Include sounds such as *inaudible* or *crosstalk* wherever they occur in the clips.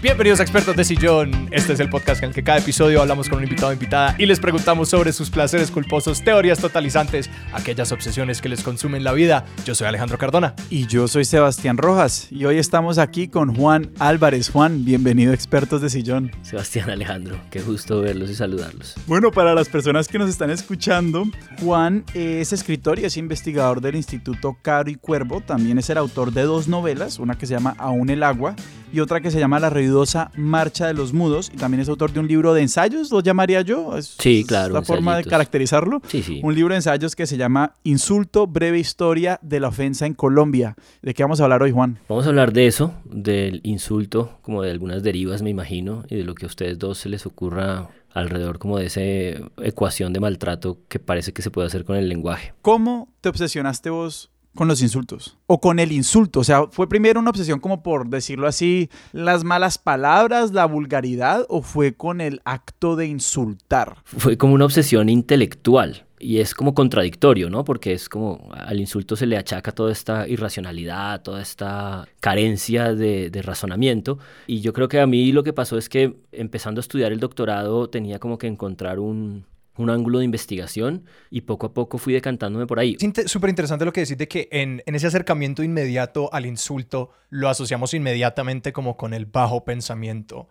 Bienvenidos a Expertos de Sillón. Este es el podcast en el que cada episodio hablamos con un invitado o invitada y les preguntamos sobre sus placeres culposos, teorías totalizantes, aquellas obsesiones que les consumen la vida. Yo soy Alejandro Cardona. Y yo soy Sebastián Rojas. Y hoy estamos aquí con Juan Álvarez. Juan, bienvenido a Expertos de Sillón. Sebastián Alejandro, qué gusto verlos y saludarlos. Bueno, para las personas que nos están escuchando, Juan es escritor y es investigador del Instituto Caro y Cuervo. También es el autor de dos novelas, una que se llama Aún el agua y otra que se llama La ruidosa Marcha de los Mudos. Y también es autor de un libro de ensayos, lo llamaría yo. Es, sí, claro. la forma de caracterizarlo. Sí, sí. Un libro de ensayos que se llama Insulto, breve historia de la ofensa en Colombia. ¿De qué vamos a hablar hoy, Juan? Vamos a hablar de eso, del insulto, como de algunas derivas, me imagino, y de lo que a ustedes dos se les ocurra alrededor como de esa ecuación de maltrato que parece que se puede hacer con el lenguaje. ¿Cómo te obsesionaste vos con los insultos o con el insulto. O sea, fue primero una obsesión como por decirlo así, las malas palabras, la vulgaridad o fue con el acto de insultar. Fue como una obsesión intelectual. Y es como contradictorio, ¿no? Porque es como al insulto se le achaca toda esta irracionalidad, toda esta carencia de, razonamiento. Y yo creo que a mí lo que pasó es que empezando a estudiar el doctorado tenía como que encontrar un, un ángulo de investigación y poco a poco fui decantándome por ahí. Es súper interesante lo que decís de que en, en, ese acercamiento inmediato al insulto lo asociamos inmediatamente como con el bajo pensamiento.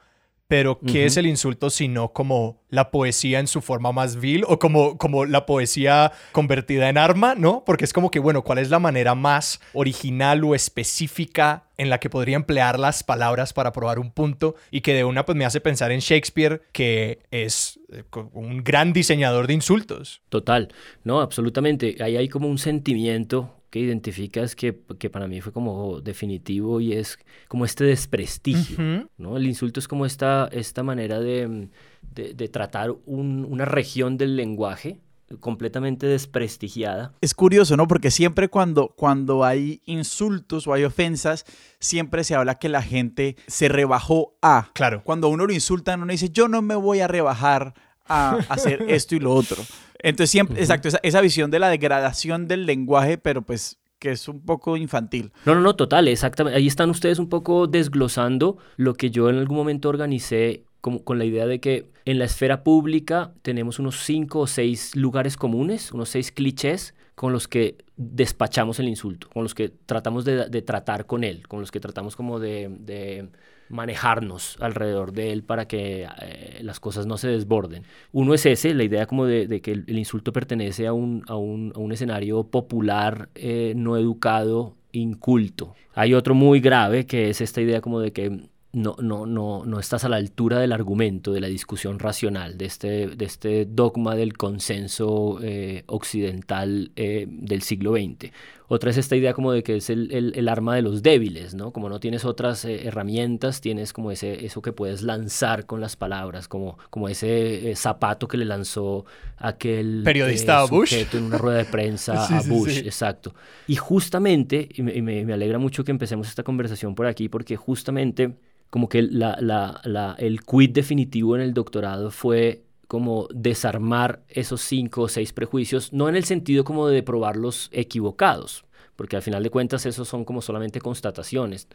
Pero, ¿qué es el insulto sino como la poesía en su forma más vil o como, como la poesía convertida en arma, ¿no? Porque es como que, bueno, ¿cuál es la manera más original o específica en la que podría emplear las palabras para probar un punto? Y que de una, pues me hace pensar en Shakespeare, que es eh, un gran diseñador de insultos. Total, no, absolutamente. Ahí hay como un sentimiento que identificas que, que, para mí fue como definitivo y es como este desprestigio, ¿no? El insulto es como esta, esta manera de, de, de tratar un, una región del lenguaje completamente desprestigiada. Es curioso, ¿no? Porque siempre cuando, cuando hay insultos o hay ofensas, siempre se habla que la gente se rebajó a. Claro. Cuando uno lo insulta, uno dice, yo no me voy a rebajar a hacer *laughs* esto y lo otro. Entonces, siempre, exacto, esa, esa, visión de la degradación del lenguaje, pero pues que es un poco infantil. No, no, no, total, exactamente. Ahí están ustedes un poco desglosando lo que yo en algún momento organicé como, con la idea de que en la esfera pública tenemos unos cinco o seis lugares comunes, unos seis clichés con los que despachamos el insulto, con los que tratamos de, de tratar con él, con los que tratamos como de, de manejarnos alrededor de él para que eh, las cosas no se desborden. Uno es ese, la idea como de, que el, insulto pertenece a un, a un, a un escenario popular, eh, no educado, inculto. Hay otro muy grave que es esta idea como de que no, no, no, no estás a la altura del argumento, de la discusión racional, de este, de este dogma del consenso eh, occidental del siglo XX. Otra es esta idea como de que es el, el, el arma de los débiles, ¿no? Como no tienes otras eh, herramientas, tienes como ese, eso que puedes lanzar con las palabras, como, como ese zapato que le lanzó aquel periodista a Bush en una rueda de prensa *laughs* sí, a Bush, sí, sí. exacto. Y justamente, y me, me, me alegra mucho que empecemos esta conversación por aquí, porque justamente como que la, la, la, el quid definitivo en el doctorado fue como desarmar esos cinco o seis prejuicios, no en el sentido como de probarlos equivocados, porque al final de cuentas esos son como solamente constataciones.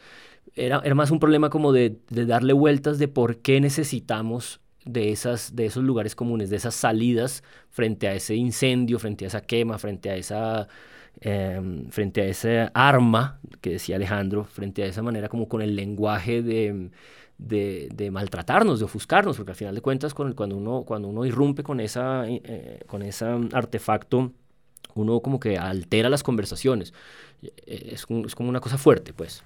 Era, era más un problema como de, de darle vueltas de por qué necesitamos de, esas, de esos lugares comunes, de esas salidas frente a ese incendio, frente a esa quema, frente a esa eh, frente a esa arma que decía Alejandro, frente a esa manera como con el lenguaje de, de, maltratarnos, de ofuscarnos, porque al final de cuentas con cuando, uno, cuando uno irrumpe con, esa, eh, con ese artefacto, uno como que altera las conversaciones. Es, es como una cosa fuerte, pues.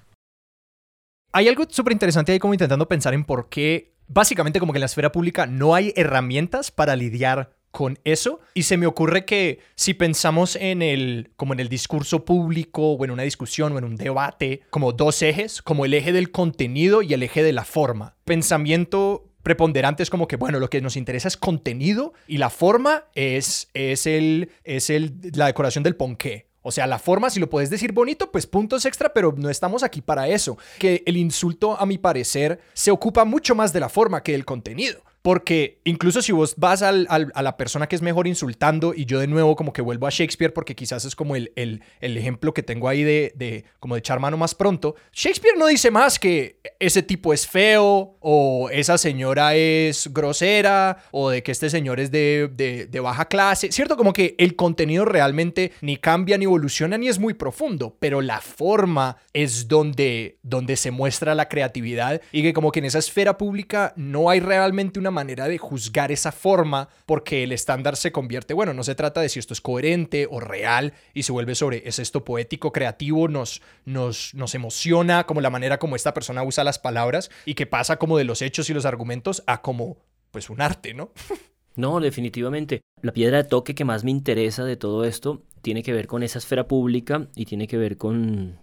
Hay algo súper interesante ahí como intentando pensar en por qué, básicamente como que en la esfera pública no hay herramientas para lidiar con eso y se me ocurre que si pensamos en el como en el discurso público o en una discusión o en un debate como dos ejes, como el eje del contenido y el eje de la forma. Pensamiento preponderante es como que bueno, lo que nos interesa es contenido y la forma es es el es el la decoración del ponqué. O sea, la forma, si lo puedes decir bonito, pues puntos extra, pero no estamos aquí para eso. Que el insulto, a mi parecer, se ocupa mucho más de la forma que del contenido. Porque incluso si vos vas al, a la persona que es mejor insultando y yo de nuevo como que vuelvo a Shakespeare porque quizás es como el, el, el ejemplo que tengo ahí de, de, como de echar mano más pronto, Shakespeare no dice más que ese tipo es feo o esa señora es grosera o de que este señor es de, de, de baja clase, ¿cierto? Como que el contenido realmente ni cambia ni evoluciona ni es muy profundo, pero la forma es donde, donde se muestra la creatividad y que como que en esa esfera pública no hay realmente una manera de juzgar esa forma porque el estándar se convierte, bueno, no se trata de si esto es coherente o real y se vuelve sobre, ¿es esto poético, creativo? Nos, nos, nos emociona como la manera como esta persona usa las palabras y que pasa como de los hechos y los argumentos a como pues un arte, ¿no? *laughs* No, definitivamente. La piedra de toque que más me interesa de todo esto tiene que ver con esa esfera pública y tiene que ver con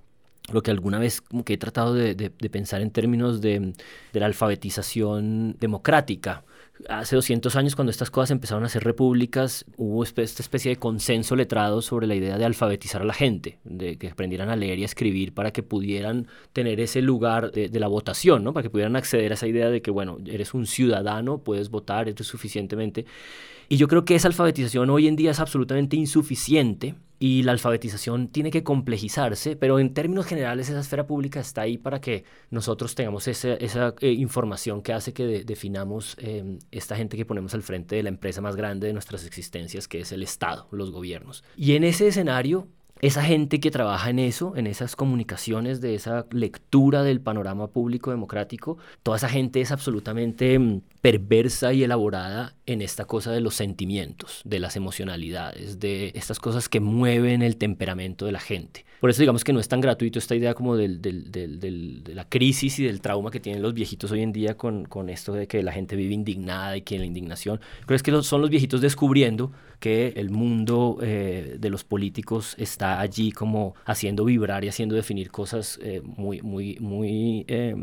lo que alguna vez que he tratado de, pensar en términos de, la alfabetización democrática. Hace 200 años, cuando estas cosas empezaron a ser repúblicas, hubo esta especie de consenso letrado sobre la idea de alfabetizar a la gente, de que aprendieran a leer y a escribir para que pudieran tener ese lugar de, de la votación, ¿no? para que pudieran acceder a esa idea de que, bueno, eres un ciudadano, puedes votar, eres suficientemente. Y yo creo que esa alfabetización hoy en día es absolutamente insuficiente y la alfabetización tiene que complejizarse, pero en términos generales esa esfera pública está ahí para que nosotros tengamos esa, esa eh, información que hace que de, definamos eh, esta gente que ponemos al frente de la empresa más grande de nuestras existencias, que es el Estado, los gobiernos. Y en ese escenario esa gente que trabaja en eso, en esas comunicaciones, de esa lectura del panorama público democrático, toda esa gente es absolutamente mm, perversa y elaborada en esta cosa de los sentimientos, de las emocionalidades, de estas cosas que mueven el temperamento de la gente. Por eso digamos que no es tan gratuito esta idea como del, del, del, de la crisis y del trauma que tienen los viejitos hoy en día con, con esto de que la gente vive indignada y que la indignación. Creo que son los viejitos descubriendo que el mundo eh, de los políticos está allí como haciendo vibrar y haciendo definir cosas eh, muy, muy, muy eh,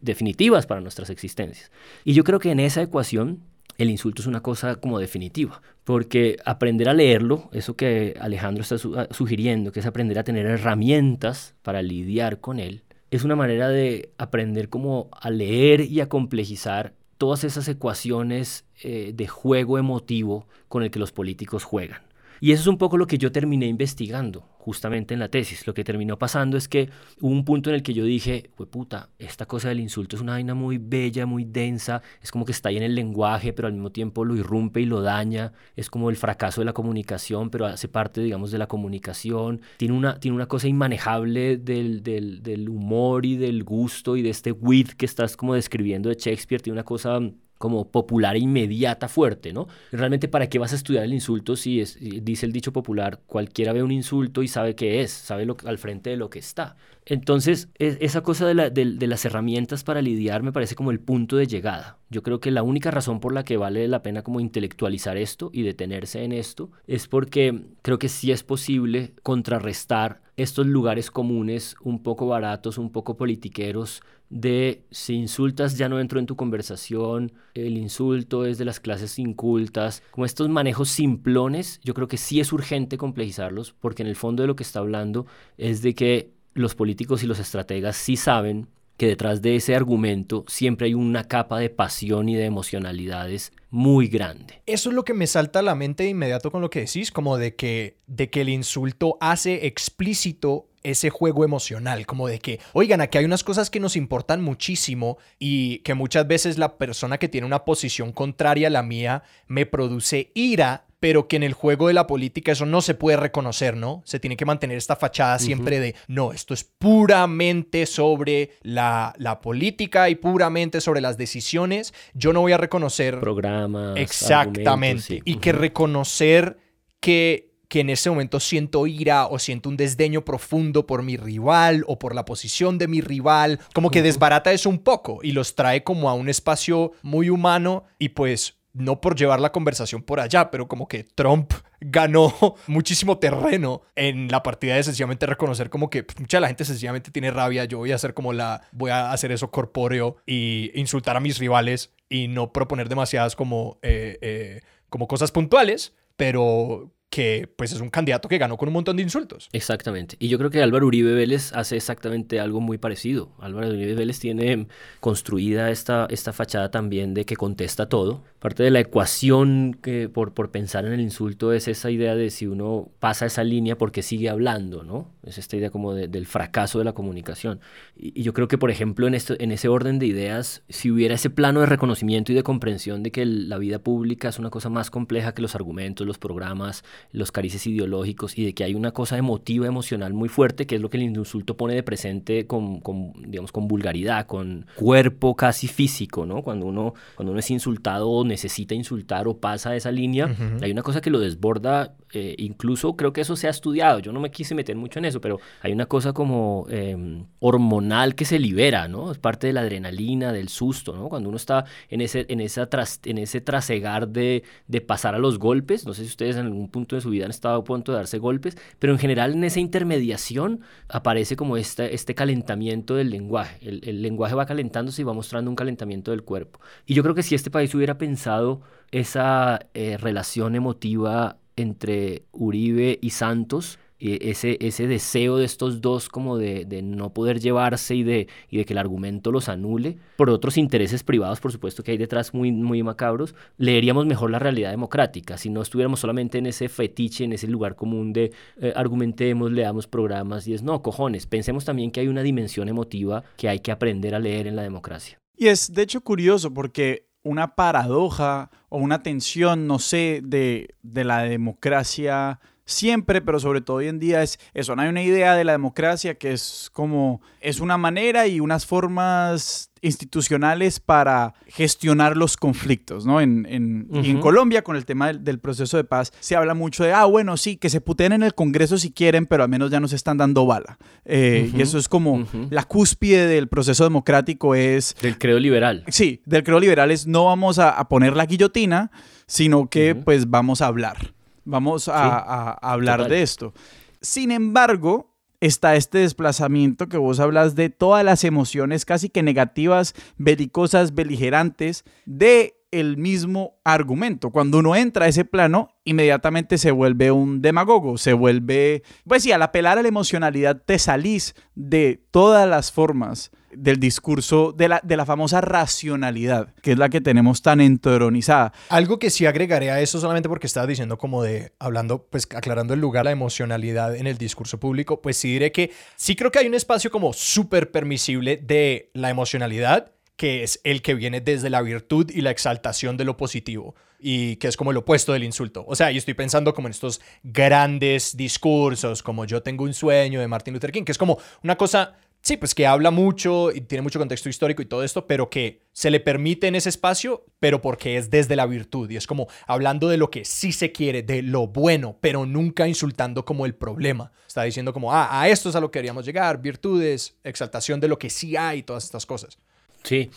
definitivas para nuestras existencias. Y yo creo que en esa ecuación el insulto es una cosa como definitiva, porque aprender a leerlo, eso que Alejandro está su sugiriendo, que es aprender a tener herramientas para lidiar con él, es una manera de aprender como a leer y a complejizar todas esas ecuaciones eh, de juego emotivo con el que los políticos juegan. Y eso es un poco lo que yo terminé investigando justamente en la tesis. Lo que terminó pasando es que hubo un punto en el que yo dije, puta, esta cosa del insulto es una vaina muy bella, muy densa, es como que está ahí en el lenguaje, pero al mismo tiempo lo irrumpe y lo daña, es como el fracaso de la comunicación, pero hace parte, digamos, de la comunicación, tiene una, tiene una cosa inmanejable del, del, del humor y del gusto y de este wit que estás como describiendo de Shakespeare, tiene una cosa como popular inmediata, fuerte, ¿no? Realmente, ¿para qué vas a estudiar el insulto si es, dice el dicho popular, cualquiera ve un insulto y sabe qué es, sabe lo, al frente de lo que está? Entonces, es, esa cosa de, de, las herramientas para lidiar me parece como el punto de llegada. Yo creo que la única razón por la que vale la pena como intelectualizar esto y detenerse en esto es porque creo que sí es posible contrarrestar estos lugares comunes un poco baratos, un poco politiqueros, de si insultas ya no entro en tu conversación, el insulto es de las clases incultas, como estos manejos simplones, yo creo que sí es urgente complejizarlos, porque en el fondo de lo que está hablando es de que los políticos y los estrategas sí saben que detrás de ese argumento siempre hay una capa de pasión y de emocionalidades muy grande. Eso es lo que me salta a la mente de inmediato con lo que decís, como de que, de que el insulto hace explícito ese juego emocional, como de que, oigan, aquí hay unas cosas que nos importan muchísimo y que muchas veces la persona que tiene una posición contraria a la mía me produce ira, pero que en el juego de la política eso no se puede reconocer, ¿no? Se tiene que mantener esta fachada siempre uh -huh. de, no, esto es puramente sobre la, la, política y puramente sobre las decisiones. Yo no voy a reconocer... Programas. Exactamente. Sí. Y uh -huh. que reconocer que que en ese momento siento ira o siento un desdeño profundo por mi rival o por la posición de mi rival, como que desbarata eso un poco y los trae como a un espacio muy humano y pues no por llevar la conversación por allá, pero como que Trump ganó *laughs* muchísimo terreno en la partida de sencillamente reconocer como que pues, mucha de la gente sencillamente tiene rabia, yo voy a hacer como la, voy a hacer eso corpóreo y insultar a mis rivales y no proponer demasiadas como, eh, eh, como cosas puntuales, pero que pues es un candidato que ganó con un montón de insultos. Exactamente. Y yo creo que Álvaro Uribe Vélez hace exactamente algo muy parecido. Álvaro Uribe Vélez tiene construida esta, esta fachada también de que contesta todo. Parte de la ecuación que por, por pensar en el insulto es esa idea de si uno pasa esa línea porque sigue hablando, ¿no? Es esta idea como del fracaso de la comunicación. Y, yo creo que, por ejemplo, en, esto, en ese orden de ideas, si hubiera ese plano de reconocimiento y de comprensión de que la vida pública es una cosa más compleja que los argumentos, los programas, los carices ideológicos y de que hay una cosa emotiva, emocional muy fuerte, que es lo que el insulto pone de presente con, con, digamos, con vulgaridad, con cuerpo casi físico, ¿no? Cuando uno, cuando uno es insultado o necesita insultar o pasa esa línea, hay una cosa que lo desborda, eh, incluso creo que eso se ha estudiado, yo no me quise meter mucho en eso, pero hay una cosa como em, hormonal que se libera, ¿no? Es parte de la adrenalina, del susto, ¿no? Cuando uno está en ese, en esa en ese trasegar de, de pasar a los golpes, no sé si ustedes en algún punto de su vida han estado a punto de darse golpes, pero en general en esa intermediación aparece como este, este calentamiento del lenguaje. El, lenguaje va calentándose y va mostrando un calentamiento del cuerpo. Y yo creo que si este país hubiera pensado esa eh, relación emotiva entre Uribe y Santos, ese, ese deseo de estos dos como de, de, no poder llevarse y de, y de que el argumento los anule, por otros intereses privados, por supuesto, que hay detrás muy, muy macabros, leeríamos mejor la realidad democrática, si no estuviéramos solamente en ese fetiche, en ese lugar común de eh, argumentemos, leamos programas y es, no, cojones, pensemos también que hay una dimensión emotiva que hay que aprender a leer en la democracia. Y es de hecho curioso porque una paradoja o una tensión, no sé, de, de la democracia siempre, pero sobre todo hoy en día es eso, no hay una idea de la democracia que es como, es una manera y unas formas institucionales para gestionar los conflictos, ¿no? En, en, y en Colombia, con el tema del, proceso de paz, se habla mucho de, ah, bueno, sí, que se puteen en el Congreso si quieren, pero al menos ya nos están dando bala. Eh, y eso es como la cúspide del proceso democrático es... Del creo liberal. Sí, del creo liberal es no vamos a, a poner la guillotina, sino que pues vamos a hablar. Vamos a, hablar de esto. Sin embargo, está este desplazamiento que vos hablas de todas las emociones casi que negativas, belicosas, beligerantes de el mismo argumento. Cuando uno entra a ese plano, inmediatamente se vuelve un demagogo, se vuelve, pues sí, al apelar a la emocionalidad te salís de todas las formas del discurso de la, de la famosa racionalidad, que es la que tenemos tan entronizada. Algo que sí agregaré a eso solamente porque estaba diciendo como de, hablando, pues aclarando el lugar, la emocionalidad en el discurso público, pues sí diré que sí creo que hay un espacio como súper permisible de la emocionalidad, que es el que viene desde la virtud y la exaltación de lo positivo y que es como el opuesto del insulto. O sea, yo estoy pensando como en estos grandes discursos, como yo tengo un sueño de Martin Luther King, que es como una cosa Sí, pues que habla mucho y tiene mucho contexto histórico y todo esto, pero que se le permite en ese espacio, pero porque es desde la virtud y es como hablando de lo que sí se quiere, de lo bueno, pero nunca insultando como el problema. Está diciendo como, ah, a esto es a lo que queríamos llegar, virtudes, exaltación de lo que sí hay, todas estas cosas. Sí.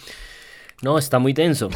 No, está muy denso.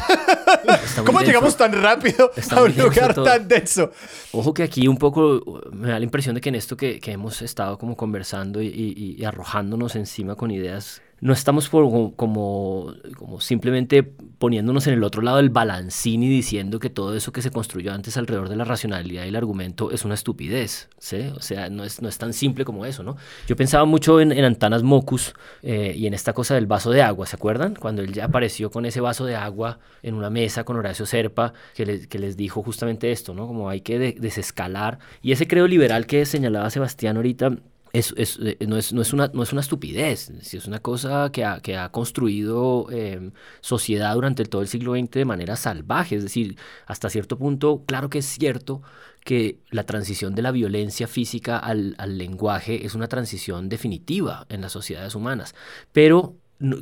*laughs* ¿Cómo llegamos tan rápido a un lugar tan denso? Ojo que aquí un poco me da la impresión de que en esto que, que hemos estado como conversando y, y arrojándonos encima con ideas no estamos como, como, simplemente poniéndonos en el otro lado del balancín y diciendo que todo eso que se construyó antes alrededor de la racionalidad y el argumento es una estupidez, ¿sí? O sea, no es, no es tan simple como eso, ¿no? Yo pensaba mucho en, Antanas Mocus eh, y en esta cosa del vaso de agua, ¿se acuerdan? Cuando él ya apareció con ese vaso de agua en una mesa con Horacio Serpa, que, que les dijo justamente esto, ¿no? Como hay que desescalar. Y ese creo liberal que señalaba Sebastián ahorita, es, eh, no, es, no, es una, no es una estupidez, es una cosa que ha, que ha construido em, sociedad durante todo el siglo XX de manera salvaje. Es decir, hasta cierto punto, claro que es cierto que la transición de la violencia física al, al lenguaje es una transición definitiva en las sociedades humanas, pero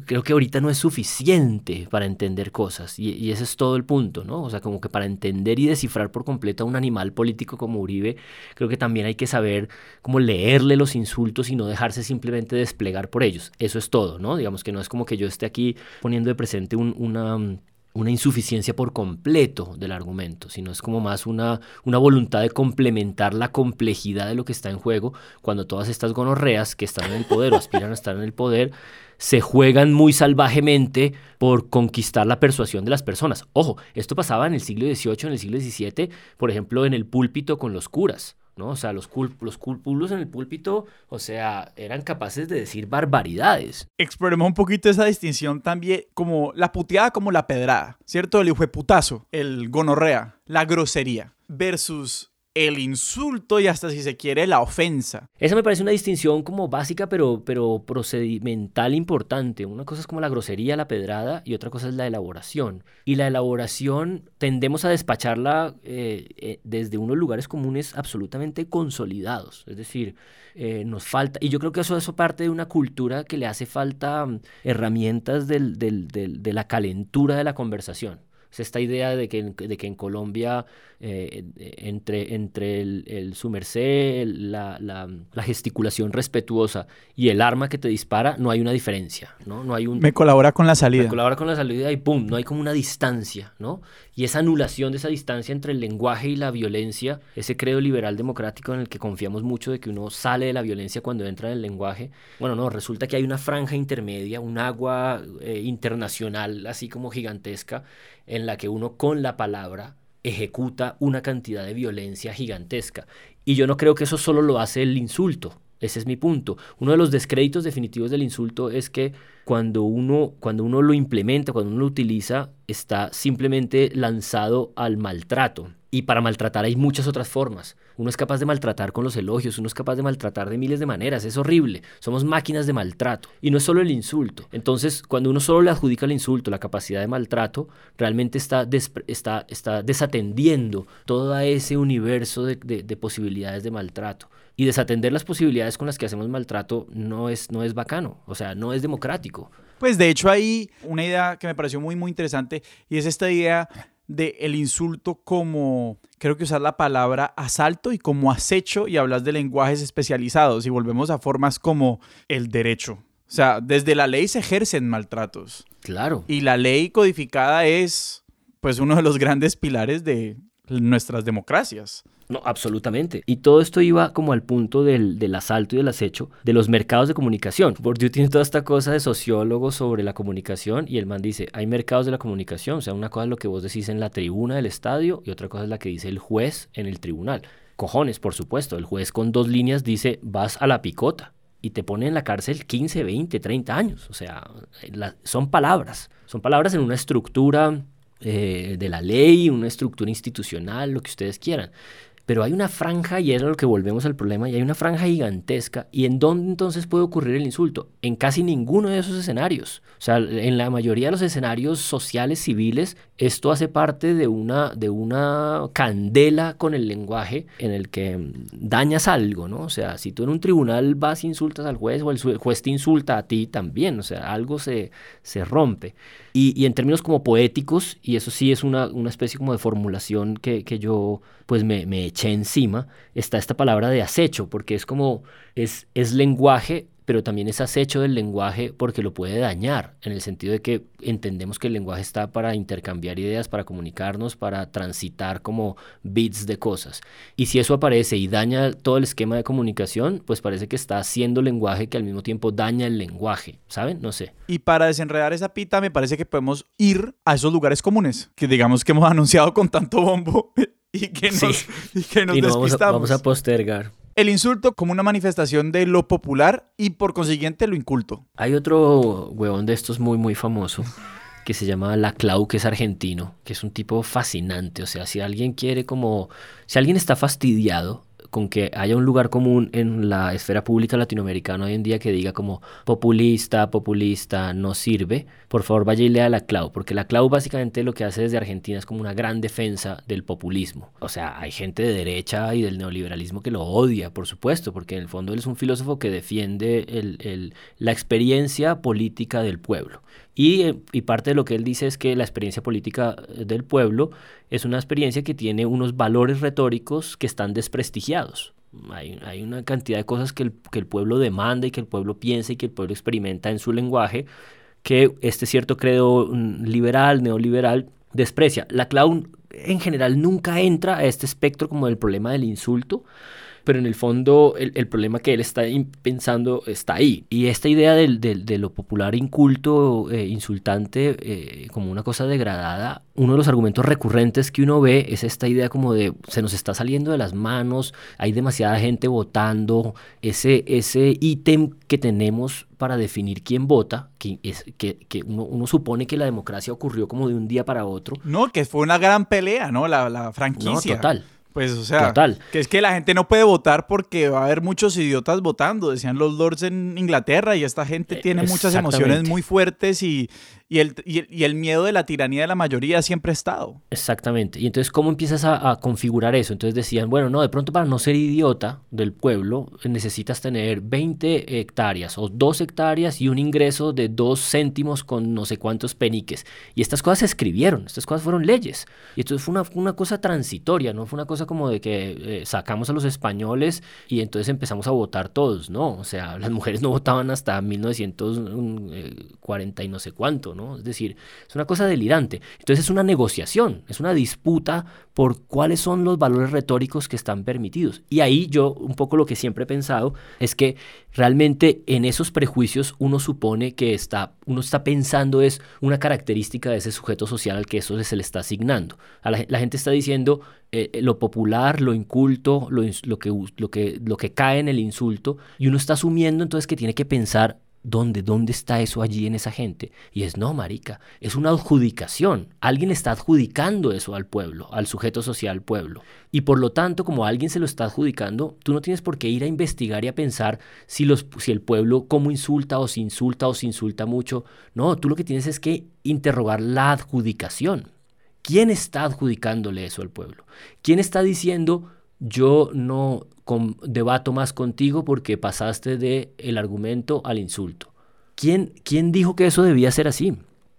creo que ahorita no es suficiente para entender cosas y, ese es todo el punto, ¿no? O sea, como que para entender y descifrar por completo a un animal político como Uribe, creo que también hay que saber cómo leerle los insultos y no dejarse simplemente desplegar por ellos. Eso es todo, ¿no? Digamos que no es como que yo esté aquí poniendo de presente una una insuficiencia por completo del argumento, sino es como más una, una voluntad de complementar la complejidad de lo que está en juego cuando todas estas gonorreas que están en el poder o aspiran a estar en el poder se juegan muy salvajemente por conquistar la persuasión de las personas. Ojo, esto pasaba en el siglo XVIII, en el siglo XVII, por ejemplo, en el púlpito con los curas. ¿no? O sea, los, cul los culpulos en el púlpito, o sea, eran capaces de decir barbaridades. Exploremos un poquito esa distinción también, como la puteada como la pedrada, ¿cierto? El hijo putazo, el gonorrea, la grosería, versus el insulto y hasta si se quiere la ofensa. Esa me parece una distinción como básica pero, pero procedimental importante. Una cosa es como la grosería, la pedrada y otra cosa es la elaboración. Y la elaboración tendemos a despacharla eh, eh, desde unos lugares comunes absolutamente consolidados. Es decir, eh, nos falta, y yo creo que eso, eso parte de una cultura que le hace falta mm, herramientas del, del, de la calentura de la conversación. Es esta idea de que, de que en Colombia eh, entre, entre el, el su merced, la, la, la, gesticulación respetuosa y el arma que te dispara, no hay una diferencia, ¿no? no hay un, me colabora con la salida. Me colabora con la salida y ¡pum! No hay como una distancia, ¿no? Y esa anulación de esa distancia entre el lenguaje y la violencia, ese credo liberal democrático en el que confiamos mucho de que uno sale de la violencia cuando entra en el lenguaje, bueno, no, resulta que hay una franja intermedia, un agua eh, internacional así como gigantesca, en la que uno con la palabra ejecuta una cantidad de violencia gigantesca. Y yo no creo que eso solo lo hace el insulto. Ese es mi punto. Uno de los descréditos definitivos del insulto es que cuando uno, cuando uno lo implementa, cuando uno lo utiliza, está simplemente lanzado al maltrato. Y para maltratar hay muchas otras formas. Uno es capaz de maltratar con los elogios, uno es capaz de maltratar de miles de maneras, es horrible. Somos máquinas de maltrato. Y no es solo el insulto. Entonces, cuando uno solo le adjudica al insulto la capacidad de maltrato, realmente está, está, está desatendiendo todo ese universo de, de, posibilidades de maltrato. Y desatender las posibilidades con las que hacemos maltrato no es, no es bacano, o sea, no es democrático. Pues de hecho hay una idea que me pareció muy, muy interesante y es esta idea de el insulto como, creo que usar la palabra asalto y como acecho y hablas de lenguajes especializados y volvemos a formas como el derecho. O sea, desde la ley se ejercen maltratos. Claro. Y la ley codificada es pues uno de los grandes pilares de nuestras democracias. No, absolutamente. Y todo esto iba como al punto del, del, asalto y del acecho de los mercados de comunicación. Bourdieu tiene toda esta cosa de sociólogo sobre la comunicación y el man dice, hay mercados de la comunicación. O sea, una cosa es lo que vos decís en la tribuna del estadio y otra cosa es la que dice el juez en el tribunal. Cojones, por supuesto. El juez con dos líneas dice, vas a la picota y te pone en la cárcel 15, 20, 30 años. O sea, son palabras. Son palabras en una estructura eh, de la ley, una estructura institucional, lo que ustedes quieran. Pero hay una franja, y es lo que volvemos al problema, y hay una franja gigantesca. ¿Y en dónde entonces puede ocurrir el insulto? En casi ninguno de esos escenarios. O sea, en la mayoría de los escenarios sociales, civiles, esto hace parte de una, de una candela con el lenguaje en el que dañas algo, ¿no? O sea, si tú en un tribunal vas insultas al juez o el juez te insulta a ti también, o sea, algo se, se rompe. Y, en términos como poéticos, y eso sí es una, una especie como de formulación que, que yo pues me, me, eché encima, está esta palabra de acecho, porque es como, es, es lenguaje pero también es acecho del lenguaje porque lo puede dañar, en el sentido de que entendemos que el lenguaje está para intercambiar ideas, para comunicarnos, para transitar como bits de cosas. Y si eso aparece y daña todo el esquema de comunicación, pues parece que está haciendo lenguaje que al mismo tiempo daña el lenguaje, ¿saben? No sé. Y para desenredar esa pita, me parece que podemos ir a esos lugares comunes, que digamos que hemos *laughs* anunciado con tanto bombo *laughs* y que nos, y que nos despistamos. vamos a postergar el insulto como una manifestación de lo popular y por consiguiente lo inculto. Hay otro huevón de estos muy, muy famoso que se llama La Clau, que es argentino, que es un tipo fascinante. O sea, si alguien quiere como, si alguien está fastidiado con que haya un lugar común en la esfera pública latinoamericana hoy en día que diga como populista, populista, no sirve, por favor vaya y lea la CLAU, porque la CLAU básicamente lo que hace desde Argentina es como una gran defensa del populismo. O sea, hay gente de derecha y del neoliberalismo que lo odia, por supuesto, porque en el fondo él es un filósofo que defiende el, la experiencia política del pueblo. Y, parte de lo que él dice es que la experiencia política del pueblo es una experiencia que tiene unos valores retóricos que están desprestigiados. Hay, hay una cantidad de cosas que el, que el pueblo demanda y que el pueblo piensa y que el pueblo experimenta en su lenguaje que este cierto credo mm, liberal, neoliberal, desprecia. La clown en general nunca entra a este espectro como del problema del insulto, pero en el fondo el, problema que él está pensando está ahí. Y esta idea de lo popular inculto, eh, insultante, eh, como una cosa degradada, uno de los argumentos recurrentes que uno ve es esta idea como de se nos está saliendo de las manos, hay demasiada gente votando, ese, ese ítem que tenemos para definir quién vota, que, es, que, que uno, uno, supone que la democracia ocurrió como de un día para otro. No, que fue una gran pelea, ¿no? La, la franquicia. No, total. Pues, o sea, Total. que es que la gente no puede votar porque va a haber muchos idiotas votando, decían los lords en Inglaterra, y esta gente tiene muchas emociones muy fuertes y, y el, y, el, miedo de la tiranía de la mayoría siempre ha estado. Exactamente. Y entonces, ¿cómo empiezas a, configurar eso? Entonces decían, bueno, no, de pronto para no ser idiota del pueblo, necesitas tener 20 hectáreas o 2 hectáreas y un ingreso de 2 céntimos con no sé cuántos peniques. Y estas cosas se escribieron, estas cosas fueron leyes. Y entonces fue una, una cosa transitoria, no fue una cosa como de que eh, sacamos a los españoles y entonces empezamos a votar todos, ¿no? O sea, las mujeres no votaban hasta 1940 y no sé cuánto, es decir, es una cosa delirante. Entonces es una negociación, es una disputa por cuáles son los valores retóricos que están permitidos. Y ahí yo un poco lo que siempre he pensado es que realmente en esos prejuicios uno supone que está, uno está pensando es una característica de ese sujeto social al que eso se le está asignando. La, gente está diciendo eh, eh, lo popular, lo inculto, lo, lo, que, lo, que, lo que cae en el insulto, y uno está asumiendo entonces que tiene que pensar ¿Dónde, ¿Dónde está eso allí en esa gente? Y es, no, marica, es una adjudicación. Alguien está adjudicando eso al pueblo, al sujeto social pueblo. Y por lo tanto, como alguien se lo está adjudicando, tú no tienes por qué ir a investigar y a pensar si, los, si el pueblo cómo insulta o si insulta o si insulta mucho. No, tú lo que tienes es que interrogar la adjudicación. ¿Quién está adjudicándole eso al pueblo? ¿Quién está diciendo yo no debato más contigo porque pasaste de el argumento al insulto. ¿Quién, ¿Quién dijo que eso debía ser así?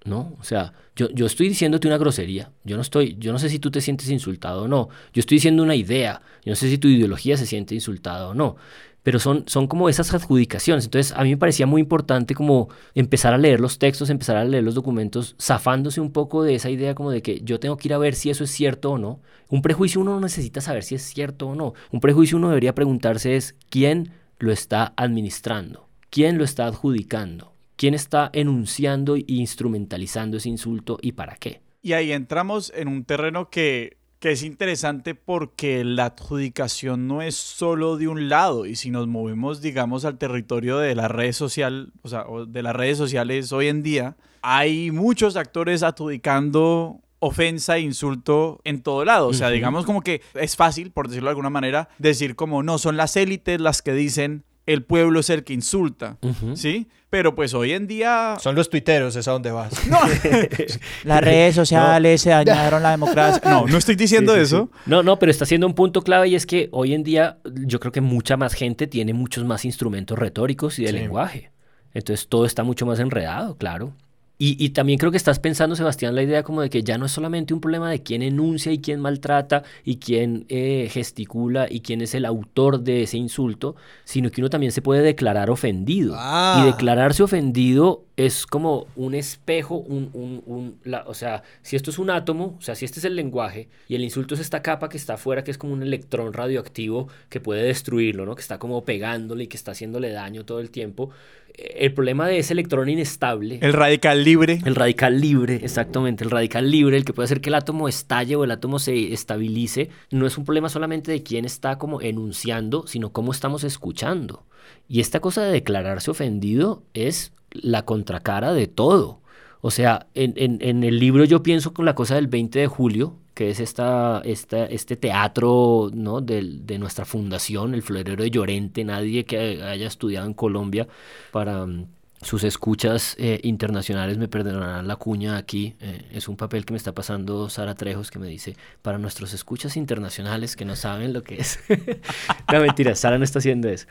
¿No? O sea, yo, yo estoy diciéndote una grosería. Yo no estoy, yo no sé si tú te sientes insultado o no. Yo estoy diciendo una idea. Yo no sé si tu ideología se siente insultada o no pero son, son como esas adjudicaciones. Entonces a mí me parecía muy importante como empezar a leer los textos, empezar a leer los documentos, zafándose un poco de esa idea como de que yo tengo que ir a ver si eso es cierto o no. Un prejuicio uno no necesita saber si es cierto o no. Un prejuicio uno debería preguntarse es quién lo está administrando, quién lo está adjudicando, quién está enunciando e instrumentalizando ese insulto y para qué. Y ahí entramos en un terreno que que es interesante porque la adjudicación no es solo de un lado y si nos movemos digamos al territorio de la red social, o sea, de las redes sociales hoy en día, hay muchos actores adjudicando ofensa e insulto en todo lado. O sea, digamos como que es fácil, por decirlo de alguna manera, decir como no, son las élites las que dicen el pueblo es el que insulta, ¿sí? Pero pues hoy en día... Son los tuiteros, es a donde vas. *laughs* No. *laughs* Las redes sociales se dañaron la democracia. No, no estoy diciendo eso. No, no, pero está siendo un punto clave y es que hoy en día yo creo que mucha más gente tiene muchos más instrumentos retóricos y de lenguaje. Entonces todo está mucho más enredado, claro. Y, también creo que estás pensando, Sebastián, la idea como de que ya no es solamente un problema de quién enuncia y quién maltrata y quién eh, gesticula y quién es el autor de ese insulto, sino que uno también se puede declarar ofendido. Ah. Y declararse ofendido es como un espejo, un, un, un la, o sea, si esto es un átomo, o sea, si este es el lenguaje y el insulto es esta capa que está afuera, que es como un electrón radioactivo que puede destruirlo, ¿no? Que está como pegándole y que está haciéndole daño todo el tiempo el problema de ese electrón inestable. El radical libre. El radical libre, exactamente. El radical libre, el que puede hacer que el átomo estalle o el átomo se estabilice, no es un problema solamente de quién está como enunciando, sino cómo estamos escuchando. Y esta cosa de declararse ofendido es la contracara de todo. O sea, en, en el libro yo pienso con la cosa del 20 de julio, que es esta, esta, este teatro ¿no? de, de, nuestra fundación, el Florero de Llorente, nadie que haya estudiado en Colombia para mm, sus escuchas eh, internacionales me perdonarán la cuña aquí. Eh, es un papel que me está pasando Sara Trejos que me dice, para nuestros escuchas internacionales que no saben lo que es. *laughs* no, mentira, Sara no está haciendo eso.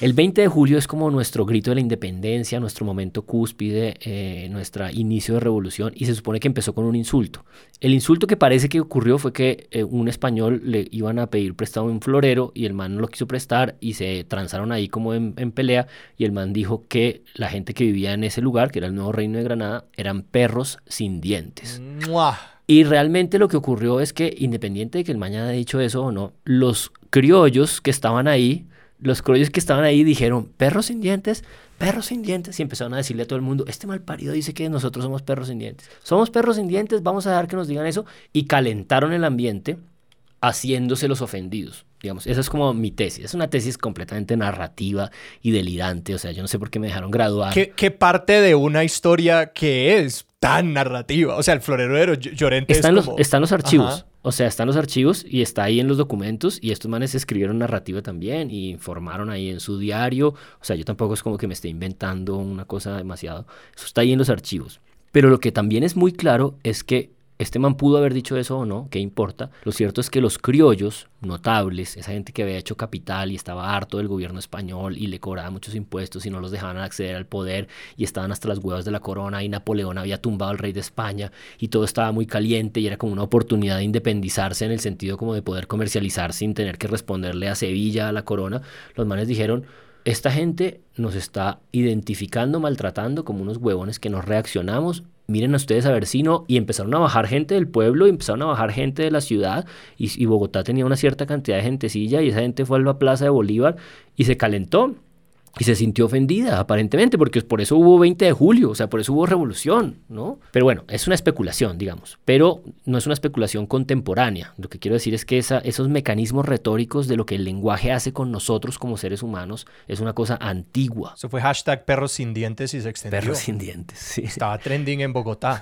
El 20 de julio es como nuestro grito de la independencia, nuestro momento cúspide, eh, nuestro inicio de revolución y se supone que empezó con un insulto. El insulto que parece que ocurrió fue que un español le iban a pedir prestado un florero y el man no lo quiso prestar y se transaron ahí como en pelea y el man dijo que la gente gente que vivía en ese lugar, que era el nuevo reino de Granada, eran perros sin dientes. ¡Mua! Y realmente lo que ocurrió es que, independiente de que el mañana haya dicho eso o no, los criollos que estaban ahí, los criollos que estaban ahí dijeron, perros sin dientes, perros sin dientes, y empezaron a decirle a todo el mundo, este mal parido dice que nosotros somos perros sin dientes. Somos perros sin dientes, vamos a dejar que nos digan eso, y calentaron el ambiente haciéndose los ofendidos. Digamos, esa es como mi tesis. Es una tesis completamente narrativa y delirante. O sea, yo no sé por qué me dejaron graduar. ¿Qué, qué parte de una historia que es tan narrativa? O sea, el florero de Ll- Llorente Están es los, como... están los archivos. Ajá. O sea, están los archivos y está ahí en los documentos y estos manes escribieron narrativa también y informaron ahí en su diario. O sea, yo tampoco es como que me esté inventando una cosa demasiado. Eso está ahí en los archivos. Pero lo que también es muy claro es que este man pudo haber dicho eso o no, ¿qué importa? Lo cierto es que los criollos notables, esa gente que había hecho capital y estaba harto del gobierno español y le cobraba muchos impuestos y no los dejaban acceder al poder y estaban hasta las huevas de la corona y Napoleón había tumbado al rey de España y todo estaba muy caliente y era como una oportunidad de independizarse en el sentido como de poder comercializar sin tener que responderle a Sevilla, a la corona. Los manes dijeron, esta gente nos está identificando, maltratando como unos huevones que nos reaccionamos. Miren a ustedes a ver si no. Y empezaron a bajar gente del pueblo, y empezaron a bajar gente de la ciudad. Y, y Bogotá tenía una cierta cantidad de gentecilla. Y esa gente fue a la plaza de Bolívar y se calentó. Y se sintió ofendida, aparentemente, porque por eso hubo 20 de julio, o sea, por eso hubo revolución, ¿no? Pero bueno, es una especulación, digamos, pero no es una especulación contemporánea. Lo que quiero decir es que esa, esos mecanismos retóricos de lo que el lenguaje hace con nosotros como seres humanos es una cosa antigua. Eso fue hashtag perros sin dientes y se extendió. Perros sin dientes, sí. Estaba trending en Bogotá.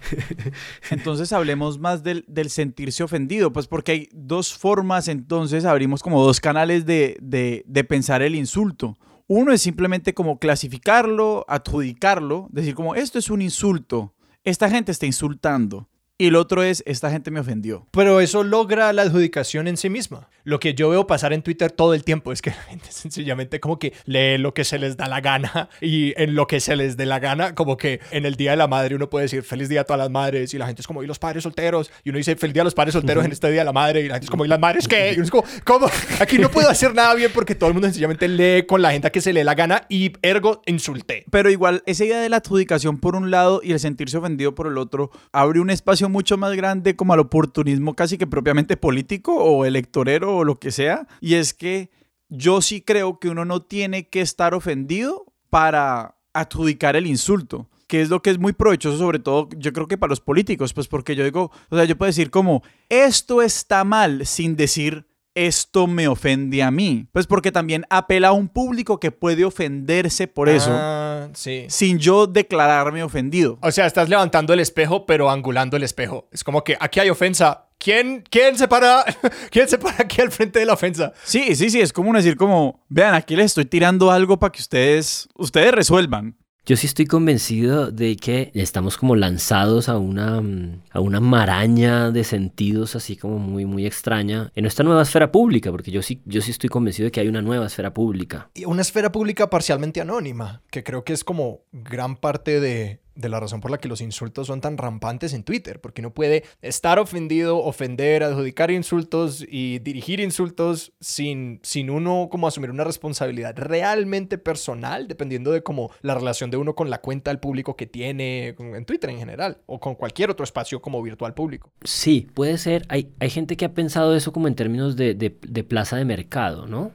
*laughs* Entonces hablemos más del, del sentirse ofendido, pues porque hay dos formas, entonces abrimos como dos canales de, de, de pensar el insulto. Uno es simplemente como clasificarlo, adjudicarlo, decir como esto es un insulto, esta gente está insultando. Y el otro es esta gente me ofendió. Pero eso logra la adjudicación en sí misma. Lo que yo veo pasar en Twitter todo el tiempo es que *laughs* la gente sencillamente como que lee lo que se les da la gana y en lo que se les dé la gana, como que en el Día de la Madre uno puede decir feliz día a todas las madres y la gente es como, ¿y los padres solteros? Y uno dice feliz día a los padres solteros en este Día de la Madre y la gente es como, ¿y las madres qué? Y uno es como, ¿cómo? Aquí no puedo hacer nada bien porque todo el mundo sencillamente lee con la gente que se le dé la gana y ergo insulté. Pero igual, esa idea de la adjudicación por un lado y el sentirse ofendido por el otro abre un espacio mucho más grande como al oportunismo casi que propiamente político o electorero o lo que sea. Y es que yo sí creo que uno no tiene que estar ofendido para adjudicar el insulto. Que es lo que es muy provechoso, sobre todo yo creo que para los políticos, pues porque yo digo, o sea, yo puedo decir como, esto está mal sin decir, esto me ofende a mí. Pues porque también apela a un público que puede ofenderse por eso Ah, sí. sin yo declararme ofendido. O sea, estás levantando el espejo, pero angulando el espejo. Es como que aquí hay ofensa. ¿Quién, quién se para? *laughs* ¿Quién se para aquí al frente de la ofensa? Sí, sí, sí, es como decir como, vean, aquí les estoy tirando algo para que ustedes, ustedes resuelvan. Yo sí estoy convencido de que estamos como lanzados a una, mm, a una maraña de sentidos así como muy, muy extraña en nuestra nueva esfera pública, porque yo sí, yo sí estoy convencido de que hay una nueva esfera pública. Y una esfera pública parcialmente anónima, que creo que es como gran parte de, de la razón por la que los insultos son tan rampantes en Twitter, porque uno puede estar ofendido, ofender, adjudicar insultos y dirigir insultos sin, sin uno como asumir una responsabilidad realmente personal, dependiendo de como la relación de uno con la cuenta del público que tiene en Twitter en general, o con cualquier otro espacio como virtual público. Sí, puede ser. Hay, hay gente que ha pensado eso como en términos de, de- plaza de mercado, ¿no?